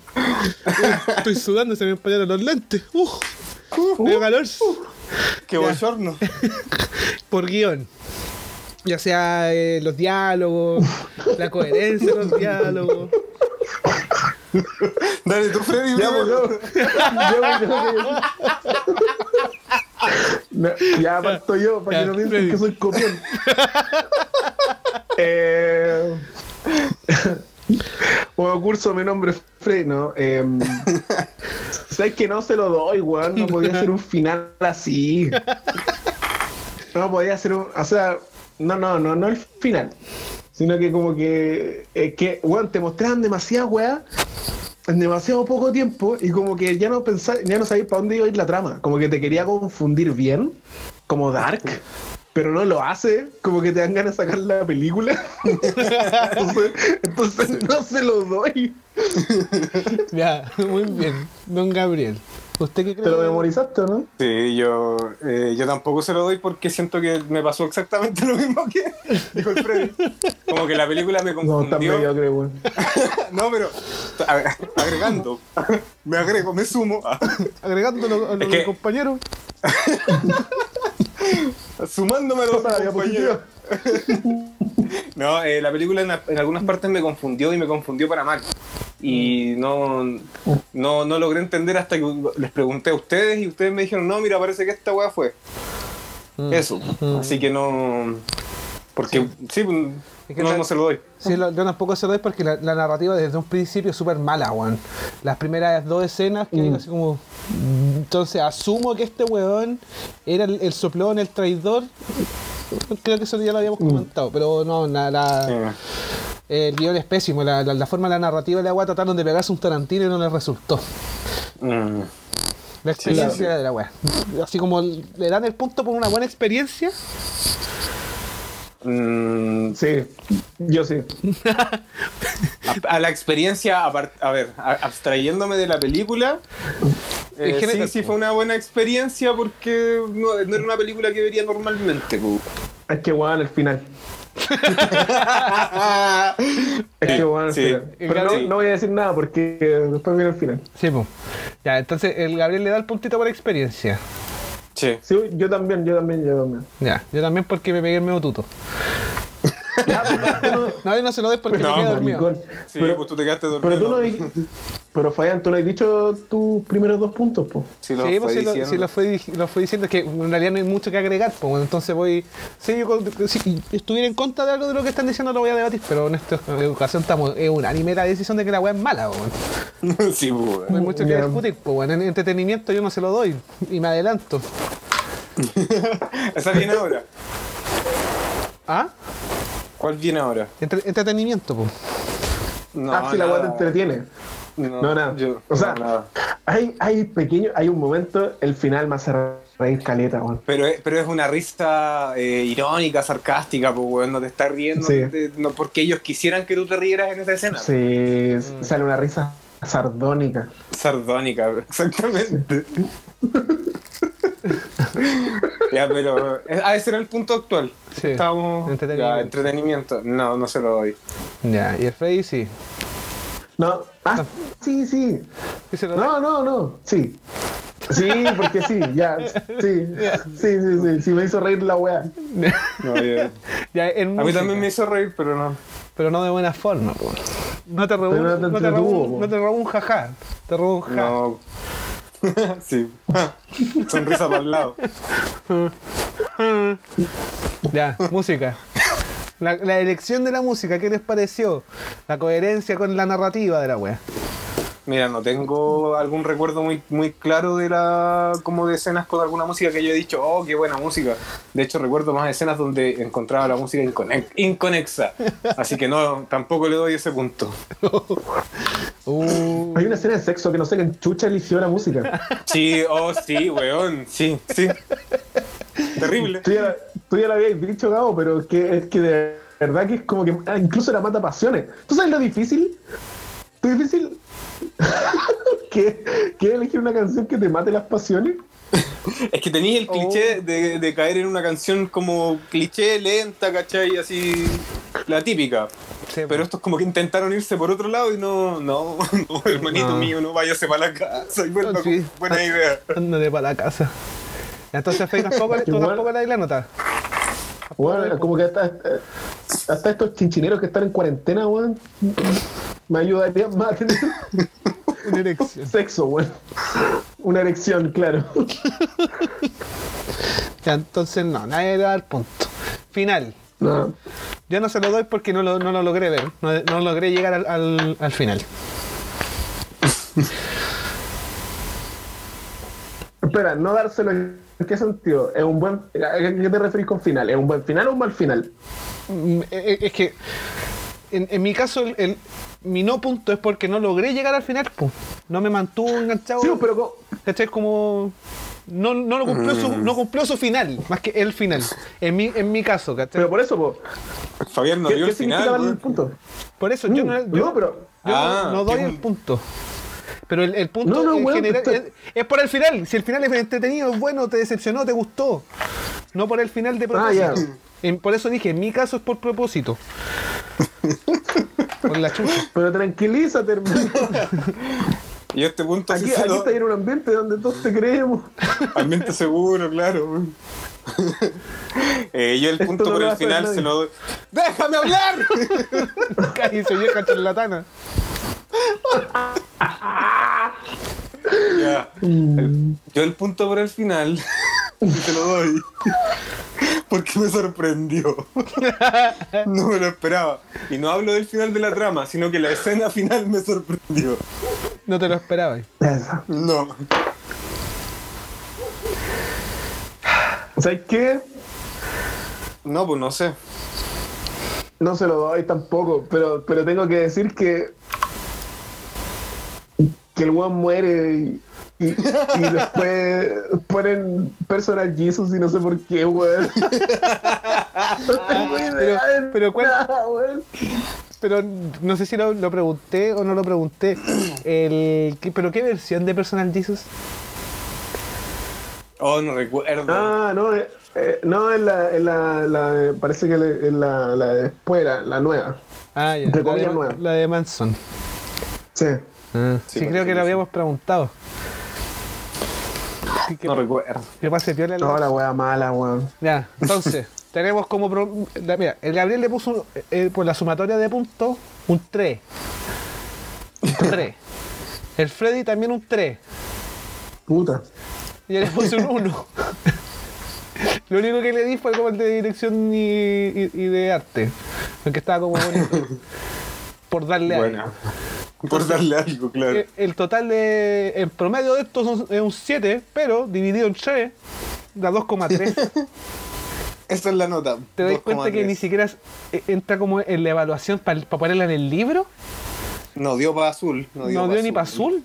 Estoy sudando, se me empañaron los lentes. Uh, me dio calor. Qué bochorno. Por guion. Ya sea eh, los diálogos, la coherencia de los diálogos. Dale tú, Freddy. Ya. No, ya parto yo para Ya, que no piensen Freddy. que soy copión. eh, bueno, curso, mi nombre es Freddy, ¿no? Eh, ¿Sabes que no se lo doy, weón? No podía ser un final así. No podía ser un. O sea, no, no, no, no el final. Sino que como que. eh, que, weón, te mostraban demasiadas weas en demasiado poco tiempo y como que ya no pensaba, ya no sabías para dónde iba a ir la trama. Como que te quería confundir bien, como Dark, pero no lo hace, como que te dan ganas de sacar la película. entonces, entonces no se lo doy. Ya, muy bien. Don Gabriel. ¿Usted qué cree? ¿Te lo memorizaste o no? Sí, yo, eh, yo tampoco se lo doy porque siento que me pasó exactamente lo mismo que dijo el Freddy. Como que la película me No, está confundió. mediocre, weón. No, pero a agregando, me agrego, me sumo, Agregándolo a los Es que- compañeros. Sumándome los compañeros. No, eh, la película en, en algunas partes me confundió y me confundió para mal. Y no, no, no logré entender hasta que les pregunté a ustedes y ustedes me dijeron, no, mira, parece que esta weá fue. Mm. Eso. Así que no. Porque sí, Es que no, la- no se lo doy. Sí, lo- yo tampoco se lo doy porque la, la narrativa desde un principio es súper mala, weón. Las primeras dos escenas que Mm. digo así como. mm, Entonces asumo que este weón era el, el soplón, el traidor. Creo que eso ya lo habíamos comentado, pero no, la, la- Sí. el guion es pésimo. La, la- la forma de la narrativa de la weá trataron de pegarse un Tarantino y no les resultó. Mm. La experiencia de la weá. Así como le dan el punto por una buena experiencia. Mm, Sí, yo sí. a, a la experiencia, apart- a ver, a- abstrayéndome de la película, eh, general, sí, sí fue una buena experiencia porque no, no era una película que vería normalmente. pu. Es que weón, el final. Es que el Sí. final. Pero no, no voy a decir nada porque después viene el final. Sí, pues. Ya, entonces el Gabriel le da el puntito por experiencia. Sí. Sí, yo también, yo también, yo también. Ya, yo también porque me pegué el medio tuto. Pero, No, yo no se lo doy porque No, me quedé dormido. maricón. Sí, pero, pues tú te quedaste pero dormido. tú no di- Pero Fabián, tú no has dicho tus primeros dos puntos, po. Sí, lo sí, fue pues sí, lo, diciendo. sí lo fui diciendo, es que en realidad no hay mucho que agregar, pues bueno, entonces voy... Si yo si estuviera en contra de algo de lo que están diciendo lo voy a debatir, pero en esta ocasión estamos, es unánime la decisión de que la weá es mala, pues, bueno. sí, pues. no hay mucho que discutir, pues bueno, en entretenimiento yo no se lo doy y me adelanto. Esa viene ahora. ¿Ah? ¿Cuál viene ahora? Entre- entretenimiento, pues. No, ah, si la weá te entretiene. No, No, nada. yo- o sea, no, nada. hay, hay pequeño, hay un momento, el final me hace reír caleta, weón. Pero, es- pero es una risa eh, irónica, sarcástica, pues, weón, no te estás riendo Sí. de- no, porque ellos quisieran que tú te rieras en esa escena. Sí, Mm. sale una risa sardónica. Sardónica, exactamente. ya, pero eh, ah, ese era el punto actual. Sí, Estábamos entretenimiento. ya, entretenimiento. No, no se lo doy. Ya, y el Freddy sí. No, ah, sí, sí. Sí se lo doy. No, no, no, sí. Sí, porque sí, ya, sí, sí, sí, sí, sí, me hizo reír la weá. No. Ya, en A mí también me hizo reír, pero no. Pero no de buena forma, po. No te robó, no te no te robó, un- po. no te robó un jajá. Te robó un ja. No. sí. Sonrisa para el lado. Ya, música. La, la elección de la música, ¿qué les pareció? La coherencia con la narrativa de la wea. Mira, no tengo algún recuerdo muy, muy claro de la como de escenas con alguna música que yo he dicho, oh, qué buena música. De hecho, recuerdo más escenas donde encontraba la música incone- inconexa. Así que no, tampoco le doy ese punto. Uh, Hay una escena de sexo que no sé quién chucha eligió la música. Sí, oh, sí, weón, sí, sí. Terrible. Tú ya, la- tú ya lo habías dicho, Gabo, pero es que, es que de verdad que es como que ah, incluso la mata pasiones. ¿Tú sabes lo difícil? Lo difícil que, que es elegir una canción que te mate las pasiones. Es que tenéis el cliché de, de caer en una canción como cliché, lenta, ¿cachai? Así, la típica. sí, Pero estos como que intentaron irse por otro lado y no, no, no hermanito No. mío, no váyase para la casa y vuelva Sí. con buena idea. Ándate para la casa. Entonces, Freddy, tampoco, tú tampoco le la nota. Bueno, como que hasta, hasta estos chinchineros que están en cuarentena, weón, me ayudarían más a tener Una erección. sexo, weón. Una erección, claro. Ya, entonces, no, nadie le da el punto. Final. No. Yo no se lo doy porque no lo, no lo logré ver. No, no logré llegar al, al, al final. Espera, no dárselo en qué sentido. ¿Es un buen, ¿A qué te referís con final? ¿Es un buen final o un mal final? Mm, eh, eh, Es que en, en mi caso el, el- mi no punto es porque no logré llegar al final, pues. No me mantuvo enganchado. Sí, pero ¿Cachai? Como. No, no lo cumplió su, no cumplió su final, más que el final. En mi, en mi caso, ¿cachai? pero por eso, po, Fabián no ¿qué, dio qué el final. darle el punto? Por eso yo, Mm, no, no, yo, pero- yo no- Ah, no doy el punto. Pero el, el punto No, no, en general es, es por el final. Si el final es entretenido, es bueno, te decepcionó, te gustó. No por el final de Ah, propósito. ya. En- por eso dije, en mi caso es por propósito. Por la chucha. Pero tranquilízate, hermano. Y a este punto Aquí, se aquí lo- está en un ambiente donde todos te creemos. ambiente seguro, claro. Eh, yo el Esto punto no por el final se lo doy. ¡Déjame hablar! Cállese, vieja charlatana. Ya. El- yo el punto por el final se lo doy. Porque me sorprendió. No me lo esperaba. Y no hablo del final de la trama, sino que la escena final me sorprendió. No te lo esperabas. No. ¿Sabes qué? No, pues no sé. No se lo doy tampoco, pero, pero tengo que decir que que el weón muere y, y, y después ponen personal Jesus y no sé por qué, weón. No tengo idea Pero- pero ¿cuál- nada, weón. Pero no sé si lo, lo pregunté o no lo pregunté. El, ¿qué- ¿Pero qué versión de Personal Jesus? Oh, no recuerdo. Ah, no, eh, eh, no, es la, la, la- parece que es la, la de después, la, la nueva. Ah, ya. La de, nueva. la de Manson. Sí. Ah, Sí, sí, creo que que lo habíamos preguntado. ¿Qué, qué, No recuerdo. qué pase piola No, la wea mala, weón. Ya, entonces, tenemos como. pro- mira, el Gabriel le puso eh, por la sumatoria de puntos un 3. Un 3. El Freddy también un 3. Puta. Y yo le puse un 1. Lo único que le di fue como el de dirección y, y- y de arte. Porque estaba como bonito. Por darle algo. Por darle algo, claro. Eh, El total de. El promedio de estos es un 7, pero dividido en 3 da 2,3. Esa es la nota. ¿Te das cuenta que 2,3. ni siquiera eh, entra como en la evaluación para ponerla en el libro? No dio para azul. No No dio, dio, pa' ni para azul.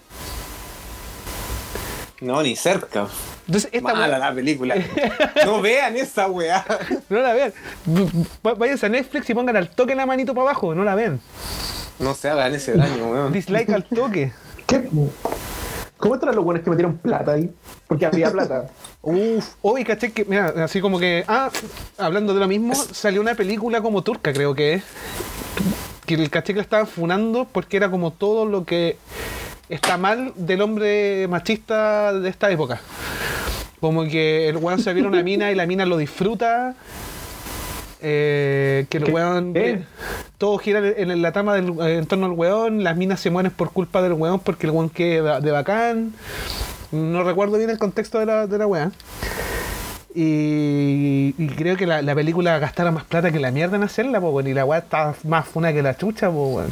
No, ni cerca. Entonces, esta Mala weá- la película. No vean esa weá. no la vean. Váyanse a Netflix y pongan al toque la manito para abajo, no la ven. No se hagan ese daño, weón. Dislike al toque. ¿Qué? ¿Cómo entran los buenos que metieron plata ahí? Porque había plata. Uf, hoy caché que, mira, así como que, ah, hablando de lo mismo, salió una película como turca, creo que es, que el caché que la estaban funando porque era como todo lo que está mal del hombre machista de esta época. Como que el weón se viene una mina y la mina lo disfruta. eh, que el ¿Qué? weón. ¿Eh? todo gira en, en la trama del, eh, en torno al weón. Las minas se mueren por culpa del weón porque el weón queda de bacán. No recuerdo bien el contexto de la, de la weá. Y, y creo que la, la película gastara más plata que la mierda en hacerla, po, weón, y la weá está más funa que la chucha, po, weón.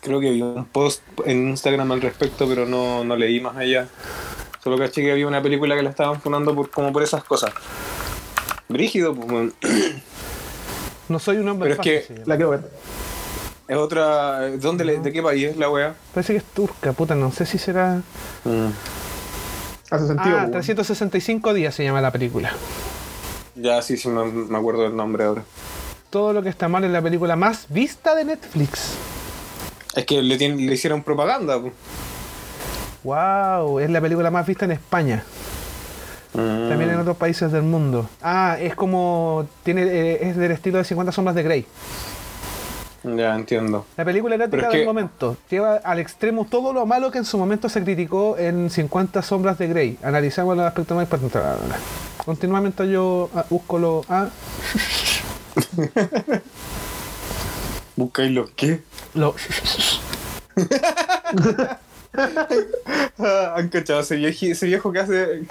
Creo que vi un post en Instagram al respecto, pero no, no leí más allá. Solo caché que había una película que la estaban funando por, como por esas cosas. Brígido, pues. No soy un hombre Pero es que-. La quiero ver. Es otra. ¿Dónde le- ¿De qué país es la weá? Parece que es turca, puta, no sé si será. Hace sentido. Ah, weón. 365 días se llama la película. Ya, sí, sí, me, me acuerdo del nombre ahora. Todo lo que está mal en la película más vista de Netflix. Es que le, tienen- le hicieron propaganda. Wow, es la película más vista en España. También en Mm. otros países del mundo. Ah, es como. tiene eh, Es del estilo de 50 sombras de Grey. Ya, entiendo. La película erótica del que- momento lleva al extremo todo lo malo que en su momento se criticó en 50 sombras de Grey. Analizamos los aspectos más importantes. Continuamente mientras yo ah, busco lo. Ah, ¿Buscáis los qué? lo Ah, ¿Han cachado ese, vieji- ese viejo que hace.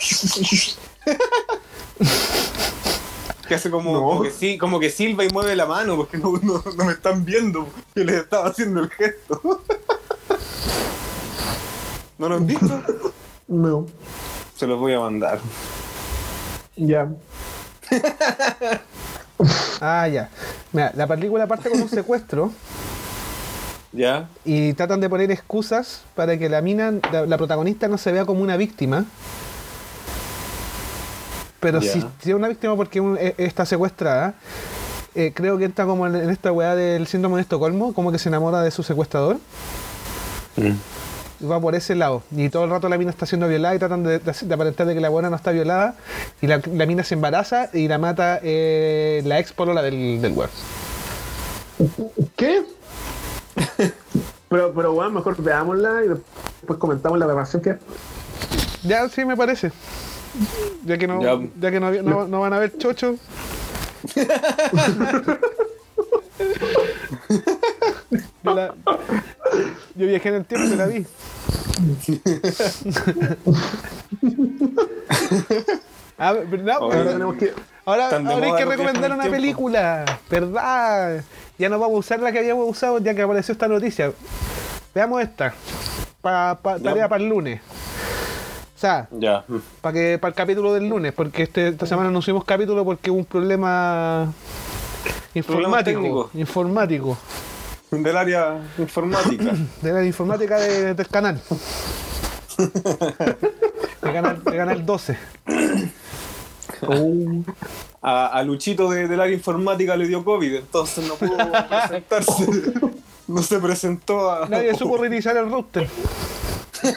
que hace como, No. como que sí, como que silba y mueve la mano porque no, no, no me están viendo. Yo les estaba haciendo el gesto. ¿No lo han visto? No. Se los voy a mandar. Ya. Ah, ya. Mira, la película parte con un secuestro ¿Ya? y tratan de poner excusas para que la mina, la, la protagonista, no se vea como una víctima. Pero Ya. si, si es una víctima porque un- eh, está secuestrada, eh, creo que entra como en, en esta weá del síndrome de Estocolmo, como que se enamora de su secuestrador. va por ese lado. Y todo el rato la mina está siendo violada y tratan de, de- de aparentar de que la buena no está violada. Y la, la mina se embaraza y la mata eh, la ex polola del, del weón. ¿Qué? Pero, pero bueno, mejor veámosla y después comentamos la grabación que Ya, sí, me parece. Ya que no, Ya. ya que no, había- no- no van a ver chocho. yo, la- yo viajé en el tiempo y la vi. Ah, ahora tenemos que. Ahora, ahora hay recomendar una tiempo. película, ¿verdad? Ya no vamos a usar la que habíamos usado ya que apareció esta noticia. Veamos esta. Pa, tarea para el lunes. O sea, Ya. para que para el capítulo del lunes, porque este, esta semana no subimos capítulo porque hubo un problema informático. técnicos. Informático. Del área informática. De la informática de- del canal. De canal, de canal 12. A, a Luchito de- del área informática le dio COVID, entonces no pudo presentarse. No se presentó a. Nadie supo reiniciar el router.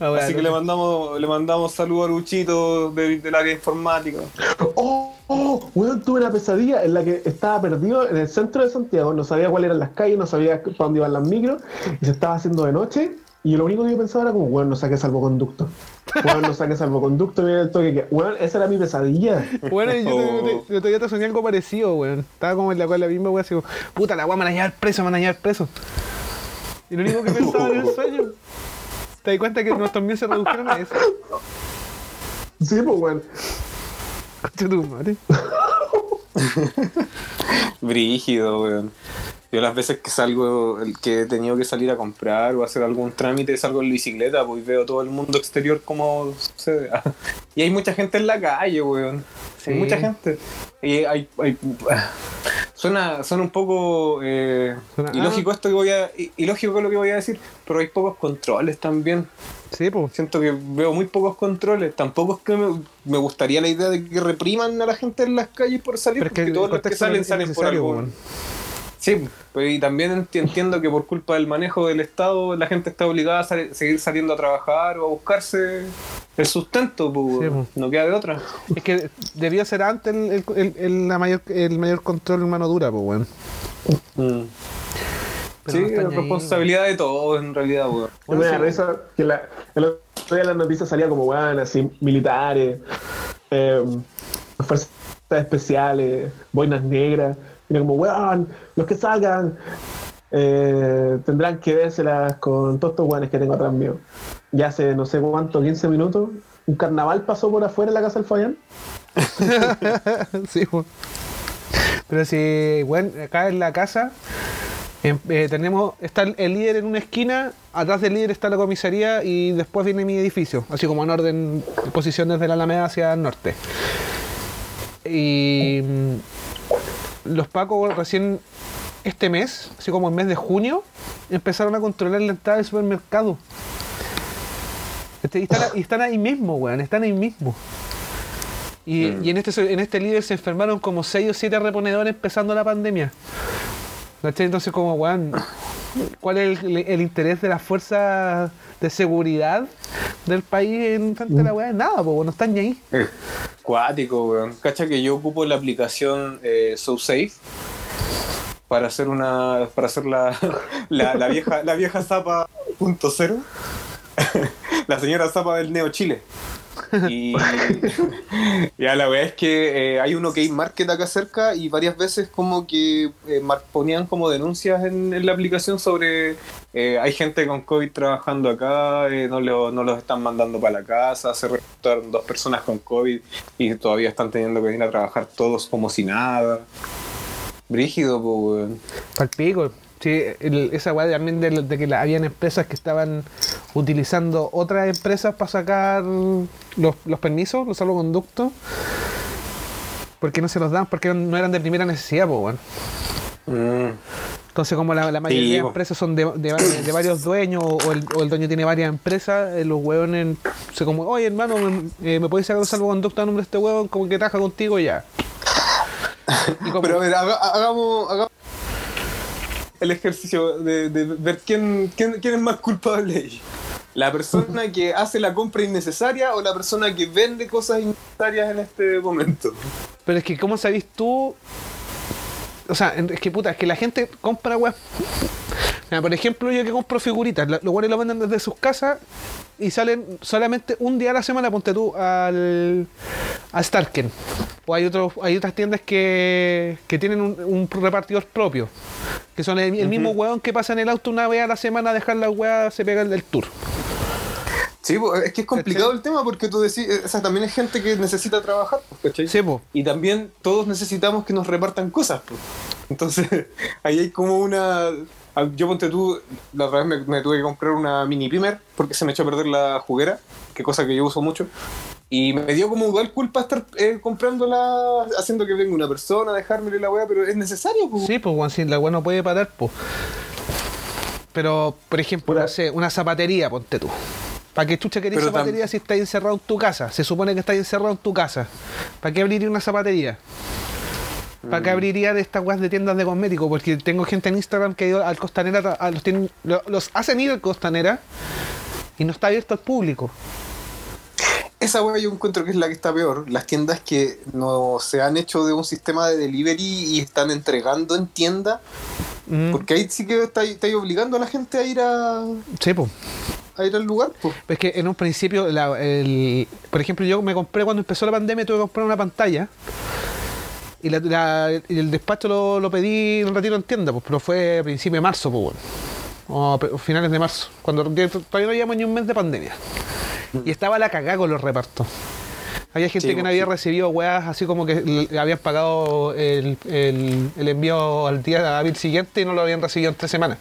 Ahora, Así que le mandamos, le mandamos saludos a Luchito de- del área informática. oh, oh, weón, tuve una pesadilla en la que estaba perdido en el centro de Santiago, no sabía cuáles eran las calles, no sabía para dónde iban las micros, y se estaba haciendo de noche, y lo único que yo pensaba era como, weón, no saque salvoconducto. Weón, no saque salvoconducto, mira el toque que. Weón, esa era mi pesadilla. Bueno, y yo, Oh. te- te- yo todavía te soñé algo parecido, weón. Estaba como en la cual la misma weón, así como, puta, la weá me van a llevar preso, me van a llevar preso. Y lo único que pensaba en el sueño. ¿Te das cuenta que nuestros miedos se redujeron a eso? Sí, pues, weón. Concha tu madre. Brígido, weón. Yo las veces que salgo, el que he tenido que salir a comprar o hacer algún trámite, salgo en bicicleta, pues veo todo el mundo exterior como sucede. Y hay mucha gente en la calle, weón. Sí. Hay mucha gente. Y hay, hay- suena, suena un poco eh, Suena- ilógico esto que voy a, ilógico lo que voy a decir, pero hay pocos controles también. Sí, pues. Siento que veo muy pocos controles. Tampoco es que me, me gustaría la idea de que repriman a la gente en las calles por salir, Pero es que porque todos los que salen salen por algo. weón. Sí, pero y también enti- entiendo que por culpa del manejo del Estado la gente está obligada a sal- seguir saliendo a trabajar o a buscarse el sustento, pues, Sí, pues. no queda de otra. Es que debía ser antes el, el, el- la mayor, el mayor control en mano dura, pues, weón. Mm. Sí, no ahí, responsabilidad de todos en realidad, weón. Bueno, sí. risa que la, el otro día las noticias salía como, weón, así, militares, eh, fuerzas especiales, boinas negras. Y como, weón, los que salgan eh, tendrán que vérselas con todos estos weones que tengo atrás mío. Ya hace no sé cuánto, 15 minutos, un carnaval pasó por afuera en la casa del Fayán. sí, weón. Pero si, bueno, acá en la casa em- eh, tenemos, está el, el líder en una esquina, atrás del líder está la comisaría y después viene mi edificio, así como en orden, posición desde la Alameda hacia el norte. Y mm, los pacos recién este mes, así como el mes de junio, empezaron a controlar la entrada del supermercado. Este, y, están, y están ahí mismo, weón, están ahí mismo. Y, Mm. y en este en este líder se enfermaron como 6 o 7 reponedores empezando la pandemia. ¿Cachai? Entonces, como, weón, ¿cuál es el, el interés de las fuerzas de seguridad del país en frente a la weá? Nada, pues, no están ni ahí. Eh, Cuático, weón. Cacha que yo ocupo la aplicación eh, SoSafe para hacer una. para hacer la, la, la vieja la vieja zapa punto cero. la señora zapa del Neo Chile. Y ya la verdad es que eh, hay un OK Market acá cerca y varias veces como que eh, ponían como denuncias en, en la aplicación sobre eh, hay gente con COVID trabajando acá, eh, no, lo- no los están mandando para la casa, se reportaron dos personas con COVID y todavía están teniendo que venir a trabajar todos como si nada. Brígido, pues, weón. Palpico. Sí, el- esa weá también de, de que la- habían empresas que estaban utilizando otras empresas para sacar los, los permisos, los salvoconductos. Porque no se los dan, porque no eran de primera necesidad, pues. Mm. Entonces, como la, la mayoría Sí, de empresas son de, de, de varios dueños o el, o el dueño tiene varias empresas, eh, los hueones se como, oye hermano, me, eh, ¿me podéis sacar un salvoconducto a nombre de este hueón? Como que trabaja contigo ya. Y como- Pero a ver, haga- hagamos, hagamos el ejercicio de, ver quién, quién, quién es más culpable ahí. ¿La persona que hace la compra innecesaria o la persona que vende cosas innecesarias en este momento? Pero es que, ¿cómo sabés tú? O sea, es que puta, es que la gente compra weas. Mira, por ejemplo, yo que compro figuritas, los weones lo venden desde sus casas y salen solamente un día a la semana, ponte tú, al, a Starken. O hay, otros, hay otras tiendas que, que tienen un, un repartidor propio, que son el, el mismo weón que pasa en el auto una vez a la semana a dejar la weá, se pega el del tour. Sí, es que es complicado el tema porque tú decís, eh, o sea, también hay gente que necesita trabajar, ¿cachai? Sí, po. Y también todos necesitamos que nos repartan cosas. pues. Entonces, ahí hay como una... ah, Yo ponte tú, la otra vez me, me tuve que comprar una mini pimer porque se me echó a perder la juguera, que cosa que yo uso mucho. Y me dio como igual culpa estar eh, comprándola, haciendo que venga una persona, dejármele la weá, pero es necesario. pues. Sí, pues weón, si la weá no puede parar, pues. Pero, por ejemplo, no sé, una zapatería, ponte tú. ¿Para qué chucha querés Pero tam- zapatería si estás encerrado en tu casa? Se supone que estás encerrado en tu casa. ¿Para qué abriría una zapatería? ¿Para Mm. qué abriría de estas weas de tiendas de cosméticos? Porque tengo gente en Instagram que ha ido al Costanera, a los, tienen- lo- los hacen ir al Costanera y no está abierto al público. Esa weá yo encuentro que es la que está peor. Las tiendas que no se han hecho de un sistema de delivery y están entregando en tienda. Mm, Porque ahí sí que está, está obligando a la gente a ir a, sí, a ir al lugar. Pues. Es que en un principio, la- el- por ejemplo, yo me compré cuando empezó la pandemia, tuve que comprar una pantalla. Y, la- el despacho lo, lo pedí un retiro en tienda, pues, pero fue a principios de marzo, pues, bueno. O finales de marzo, cuando todavía no llevamos ni un mes de pandemia. Y estaba la cagada con los repartos. Había gente Sí, que no pues, había sí. recibido weas así como que le habían pagado el, el- el envío al día hábil siguiente y no lo habían recibido en tres semanas.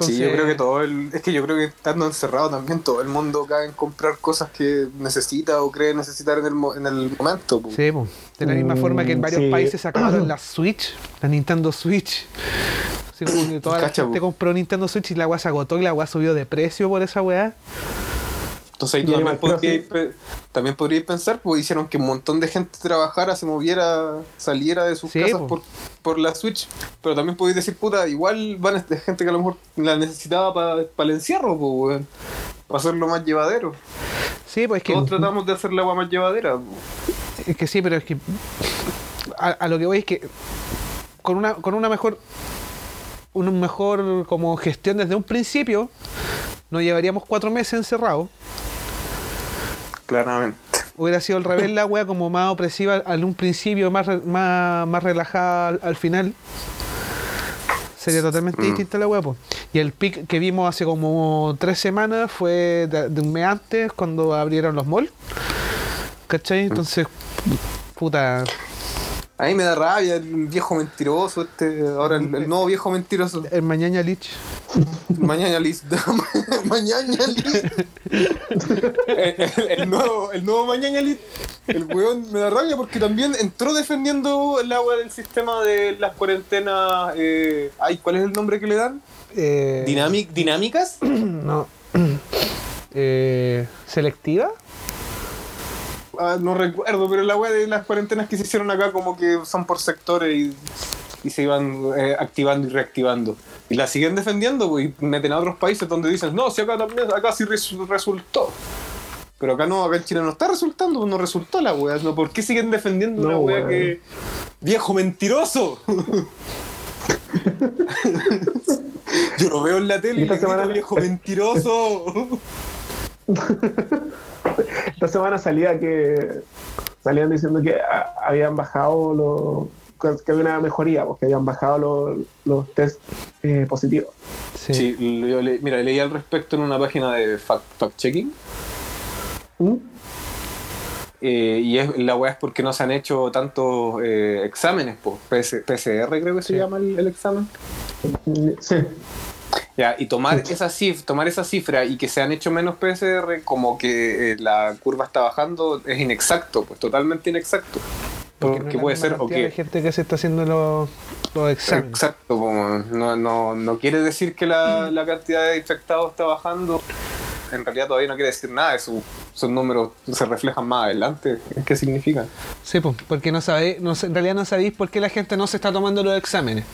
sí, yo creo que todo el. Es que yo creo que estando encerrado también todo el mundo cae en comprar cosas que necesita o cree necesitar en el, en el momento. pues. Sí, po. De la misma forma que en Mm, varios sí. países sacaron la Switch, la Nintendo Switch. Así como que toda la gente compró Nintendo Switch y la weá se agotó y la weá subió de precio por esa weá. Entonces ahí tú también pe- también podríais pensar, pues hicieron que un montón de gente trabajara, se moviera, saliera de sus Sí, casas po. por, por la Switch. Pero también podéis decir, puta, igual van a gente que a lo mejor la necesitaba para el encierro, pues, weón. Para hacerlo más llevadero. Sí, pues es que, Todos tratamos de hacer la agua más llevadera. po. Es que sí, pero es que a, a lo que voy es que con una, con una mejor una mejor como gestión desde un principio, nos llevaríamos cuatro meses encerrados. Claramente. Hubiera sido al revés la wea como más opresiva al un principio, más, más, más relajada al, al final. Sería totalmente Mm. distinta la wea, po. Y el pic que vimos hace como tres semanas fue de, de un mes antes, cuando abrieron los malls. ¿Cachai? Entonces, puta. A mí me da rabia el viejo mentiroso, este, ahora el, el nuevo viejo mentiroso. El mañana Lich. Mañana Liz. Mañana Liz. el, el- el nuevo, el nuevo Mañana Liz. El weón me da rabia porque también entró defendiendo el agua del sistema de las cuarentenas. Eh, ay, ¿cuál es el nombre que le dan? Eh, Dinamic, ¿Dinámicas? no. Eh, ¿Selectiva? Ah, no recuerdo, pero la weá de las cuarentenas que se hicieron acá como que son por sectores y, y se iban eh, activando y reactivando. Y la siguen defendiendo pues, y meten a otros países donde dicen, no, si acá también, acá sí resu- resultó. Pero acá no, acá en Chile no está resultando, no resultó la weá. No, ¿Por qué siguen defendiendo No, una weá que... ¡Viejo mentiroso! Yo lo veo en la tele y Y esta grito, viejo mentiroso. Esta semana salía que salían diciendo que a- habían bajado los que había una mejoría, porque habían bajado los, los test eh, positivos. Sí. Sí, yo le- mira, leí al respecto en una página de fact- fact-checking. ¿Mm? eh, y es, la weá es porque no se han hecho tantos eh, exámenes, po. PS PCR creo que se Sí. llama el, el examen. Sí. Ya, y tomar esa, cif tomar esa cifra y que se han hecho menos PCR como que eh, la curva está bajando es inexacto, pues totalmente inexacto. Porque puede ser o que de gente que se está haciendo los, los exámenes. Exacto, no, no, no quiere decir que la, la cantidad de infectados está bajando. En realidad todavía no quiere decir nada, eso esos números se reflejan más adelante. ¿Qué significan? Sí, pues, porque no sabéis, no, en realidad no sabéis por qué la gente no se está tomando los exámenes.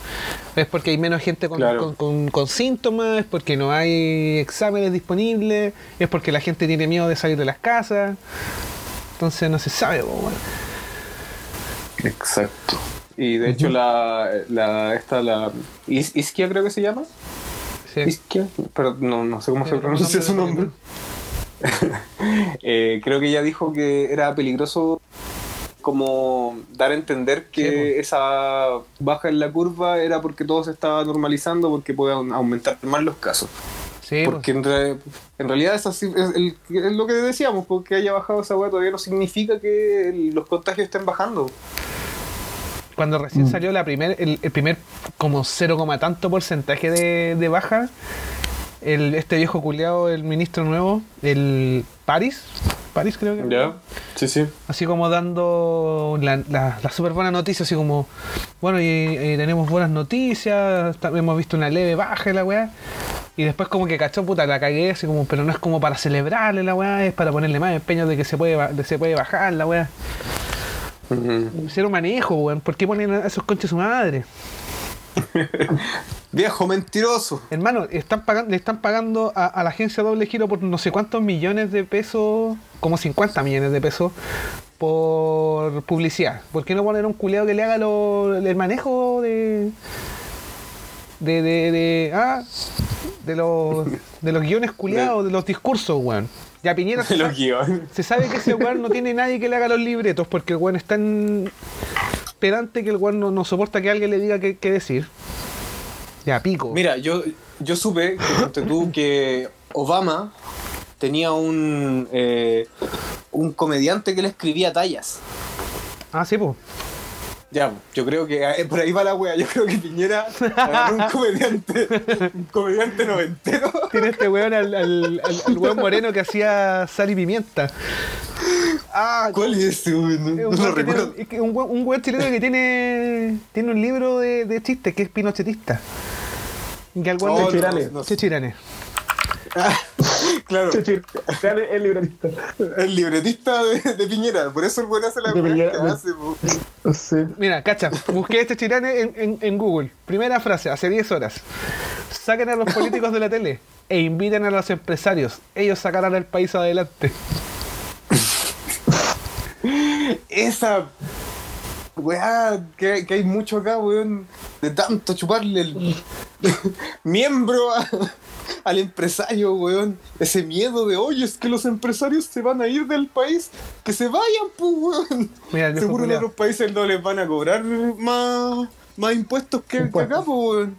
Es porque hay menos gente con, Claro. con- con- con síntomas, es porque no hay exámenes disponibles, es porque la gente tiene miedo de salir de las casas. Entonces no se sabe, pues, bueno. Exacto. Y de hecho la, la esta la Is- Isquia creo que se llama. Sí. Isquia, pero no, no sé cómo se pronuncia su nombre. Eh, creo que ella dijo que era peligroso como dar a entender que Sí, pues. esa baja en la curva era porque todo se estaba normalizando porque au- aumentar más los casos. Sí, pues. Porque en, re- en realidad es, así, es, el- es lo que decíamos, porque haya bajado esa weá todavía no significa que el- los contagios estén bajando. Cuando recién salió la primer, el, el primer como 0, coma tanto porcentaje de, de baja, el, este viejo culeado, el ministro nuevo, el Paris, Paris creo que. ¿Ya? Sí, sí. Así como dando la, la, la súper buena noticia, así como, bueno, y, y tenemos buenas noticias, hemos visto una leve baja de la weá. Y después como que cachó, puta, la cagué, así como, pero no es como para celebrarle la weá, es para ponerle más empeño de que se puede, de se puede bajar la weá. Ujú. Cero manejo, weón, ¿por qué ponen a esos conches su madre? Viejo mentiroso. Hermano, están pagando, le están pagando a, a la agencia Doble Giro por no sé cuántos millones de pesos, como 50 millones de pesos, por publicidad. ¿Por qué no poner a un culeado que le haga lo- el manejo de. de. de. de, ah, de los, de los guiones culeados, de los discursos, weón? Ya Piñera se, De los sa- guiones. se sabe que ese weón no tiene nadie que le haga los libretos, porque el weón es tan pedante que el weón no, no soporta que alguien le diga qué qué decir. Ya, pico. Mira, yo, yo supe que, tú, que Obama tenía un, eh, un comediante que le escribía tallas. Ah, sí, pues. Ya, yo creo que eh, por ahí va la wea. Yo creo que Piñera agarró un comediante, un comediante noventero. Tiene este weón al, al, al- al weón moreno que hacía sal y pimienta. Ah, ¿cuál es ese? güey? No, lo weón tiene- recuerdo. es que un, weón, un weón chileno que tiene, tiene un libro de, de chistes que es pinochetista. Que al weón Oh, Chirane. no Chirane. Claro, el, el libretista. el libretista de, de Piñera. Por eso el weón hace la Piñera, que de- hace. po. Sí. Mira, cacha, busqué este Chirane en, en, en Google. Primera frase, hace 10 horas. Saquen a los políticos de la tele e inviten a los empresarios. Ellos sacarán al país adelante. Esa weá que, que hay mucho acá, weón, de tanto chuparle el miembro a- al empresario, weón. Ese miedo de, oye, es que los empresarios se van a ir del país, que se vayan, pues, weón. Mira, Seguro en otros países no les van a cobrar más, más impuestos que, que Impuestos. acá, pues, weón.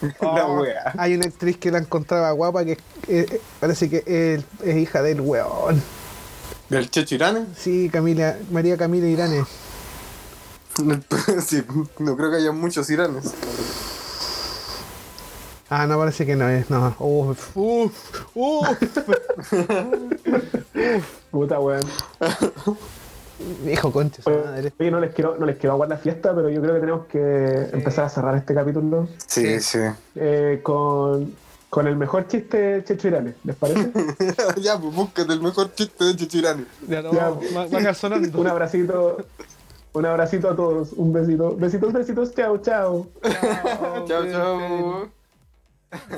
La Oh, weá. Hay una actriz que la encontraba guapa que eh, parece que es, es hija del weón. ¿Del Chechirane? Sí, Camila, María Camila Irane. sí, no creo que haya muchos iranes. Ah, no, parece que no es, no. Uf, uf, uf. Puta, weón. Hijo concha, su madre. Oye, no les quiero, no les quiero aguar la fiesta, pero yo creo que tenemos que empezar a cerrar este capítulo Sí, sí. eh, con, con el mejor chiste de Checho Irane, ¿les parece? ya, pues búscate el mejor chiste de Chechirane. Ya no, Ya. va, va a quedar sonando. un abracito. Un abracito a todos, un besito. Besitos, besitos, chao, chao. Chao, chao.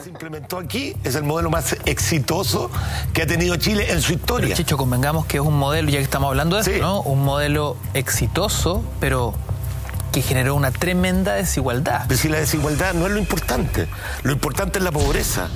se implementó aquí es el modelo más exitoso que ha tenido Chile en su historia. Chicho, convengamos que es un modelo, ya que estamos hablando de Sí. eso, ¿no? Un modelo exitoso, pero que generó una tremenda desigualdad. Pero si la desigualdad no es lo importante, lo importante es la pobreza.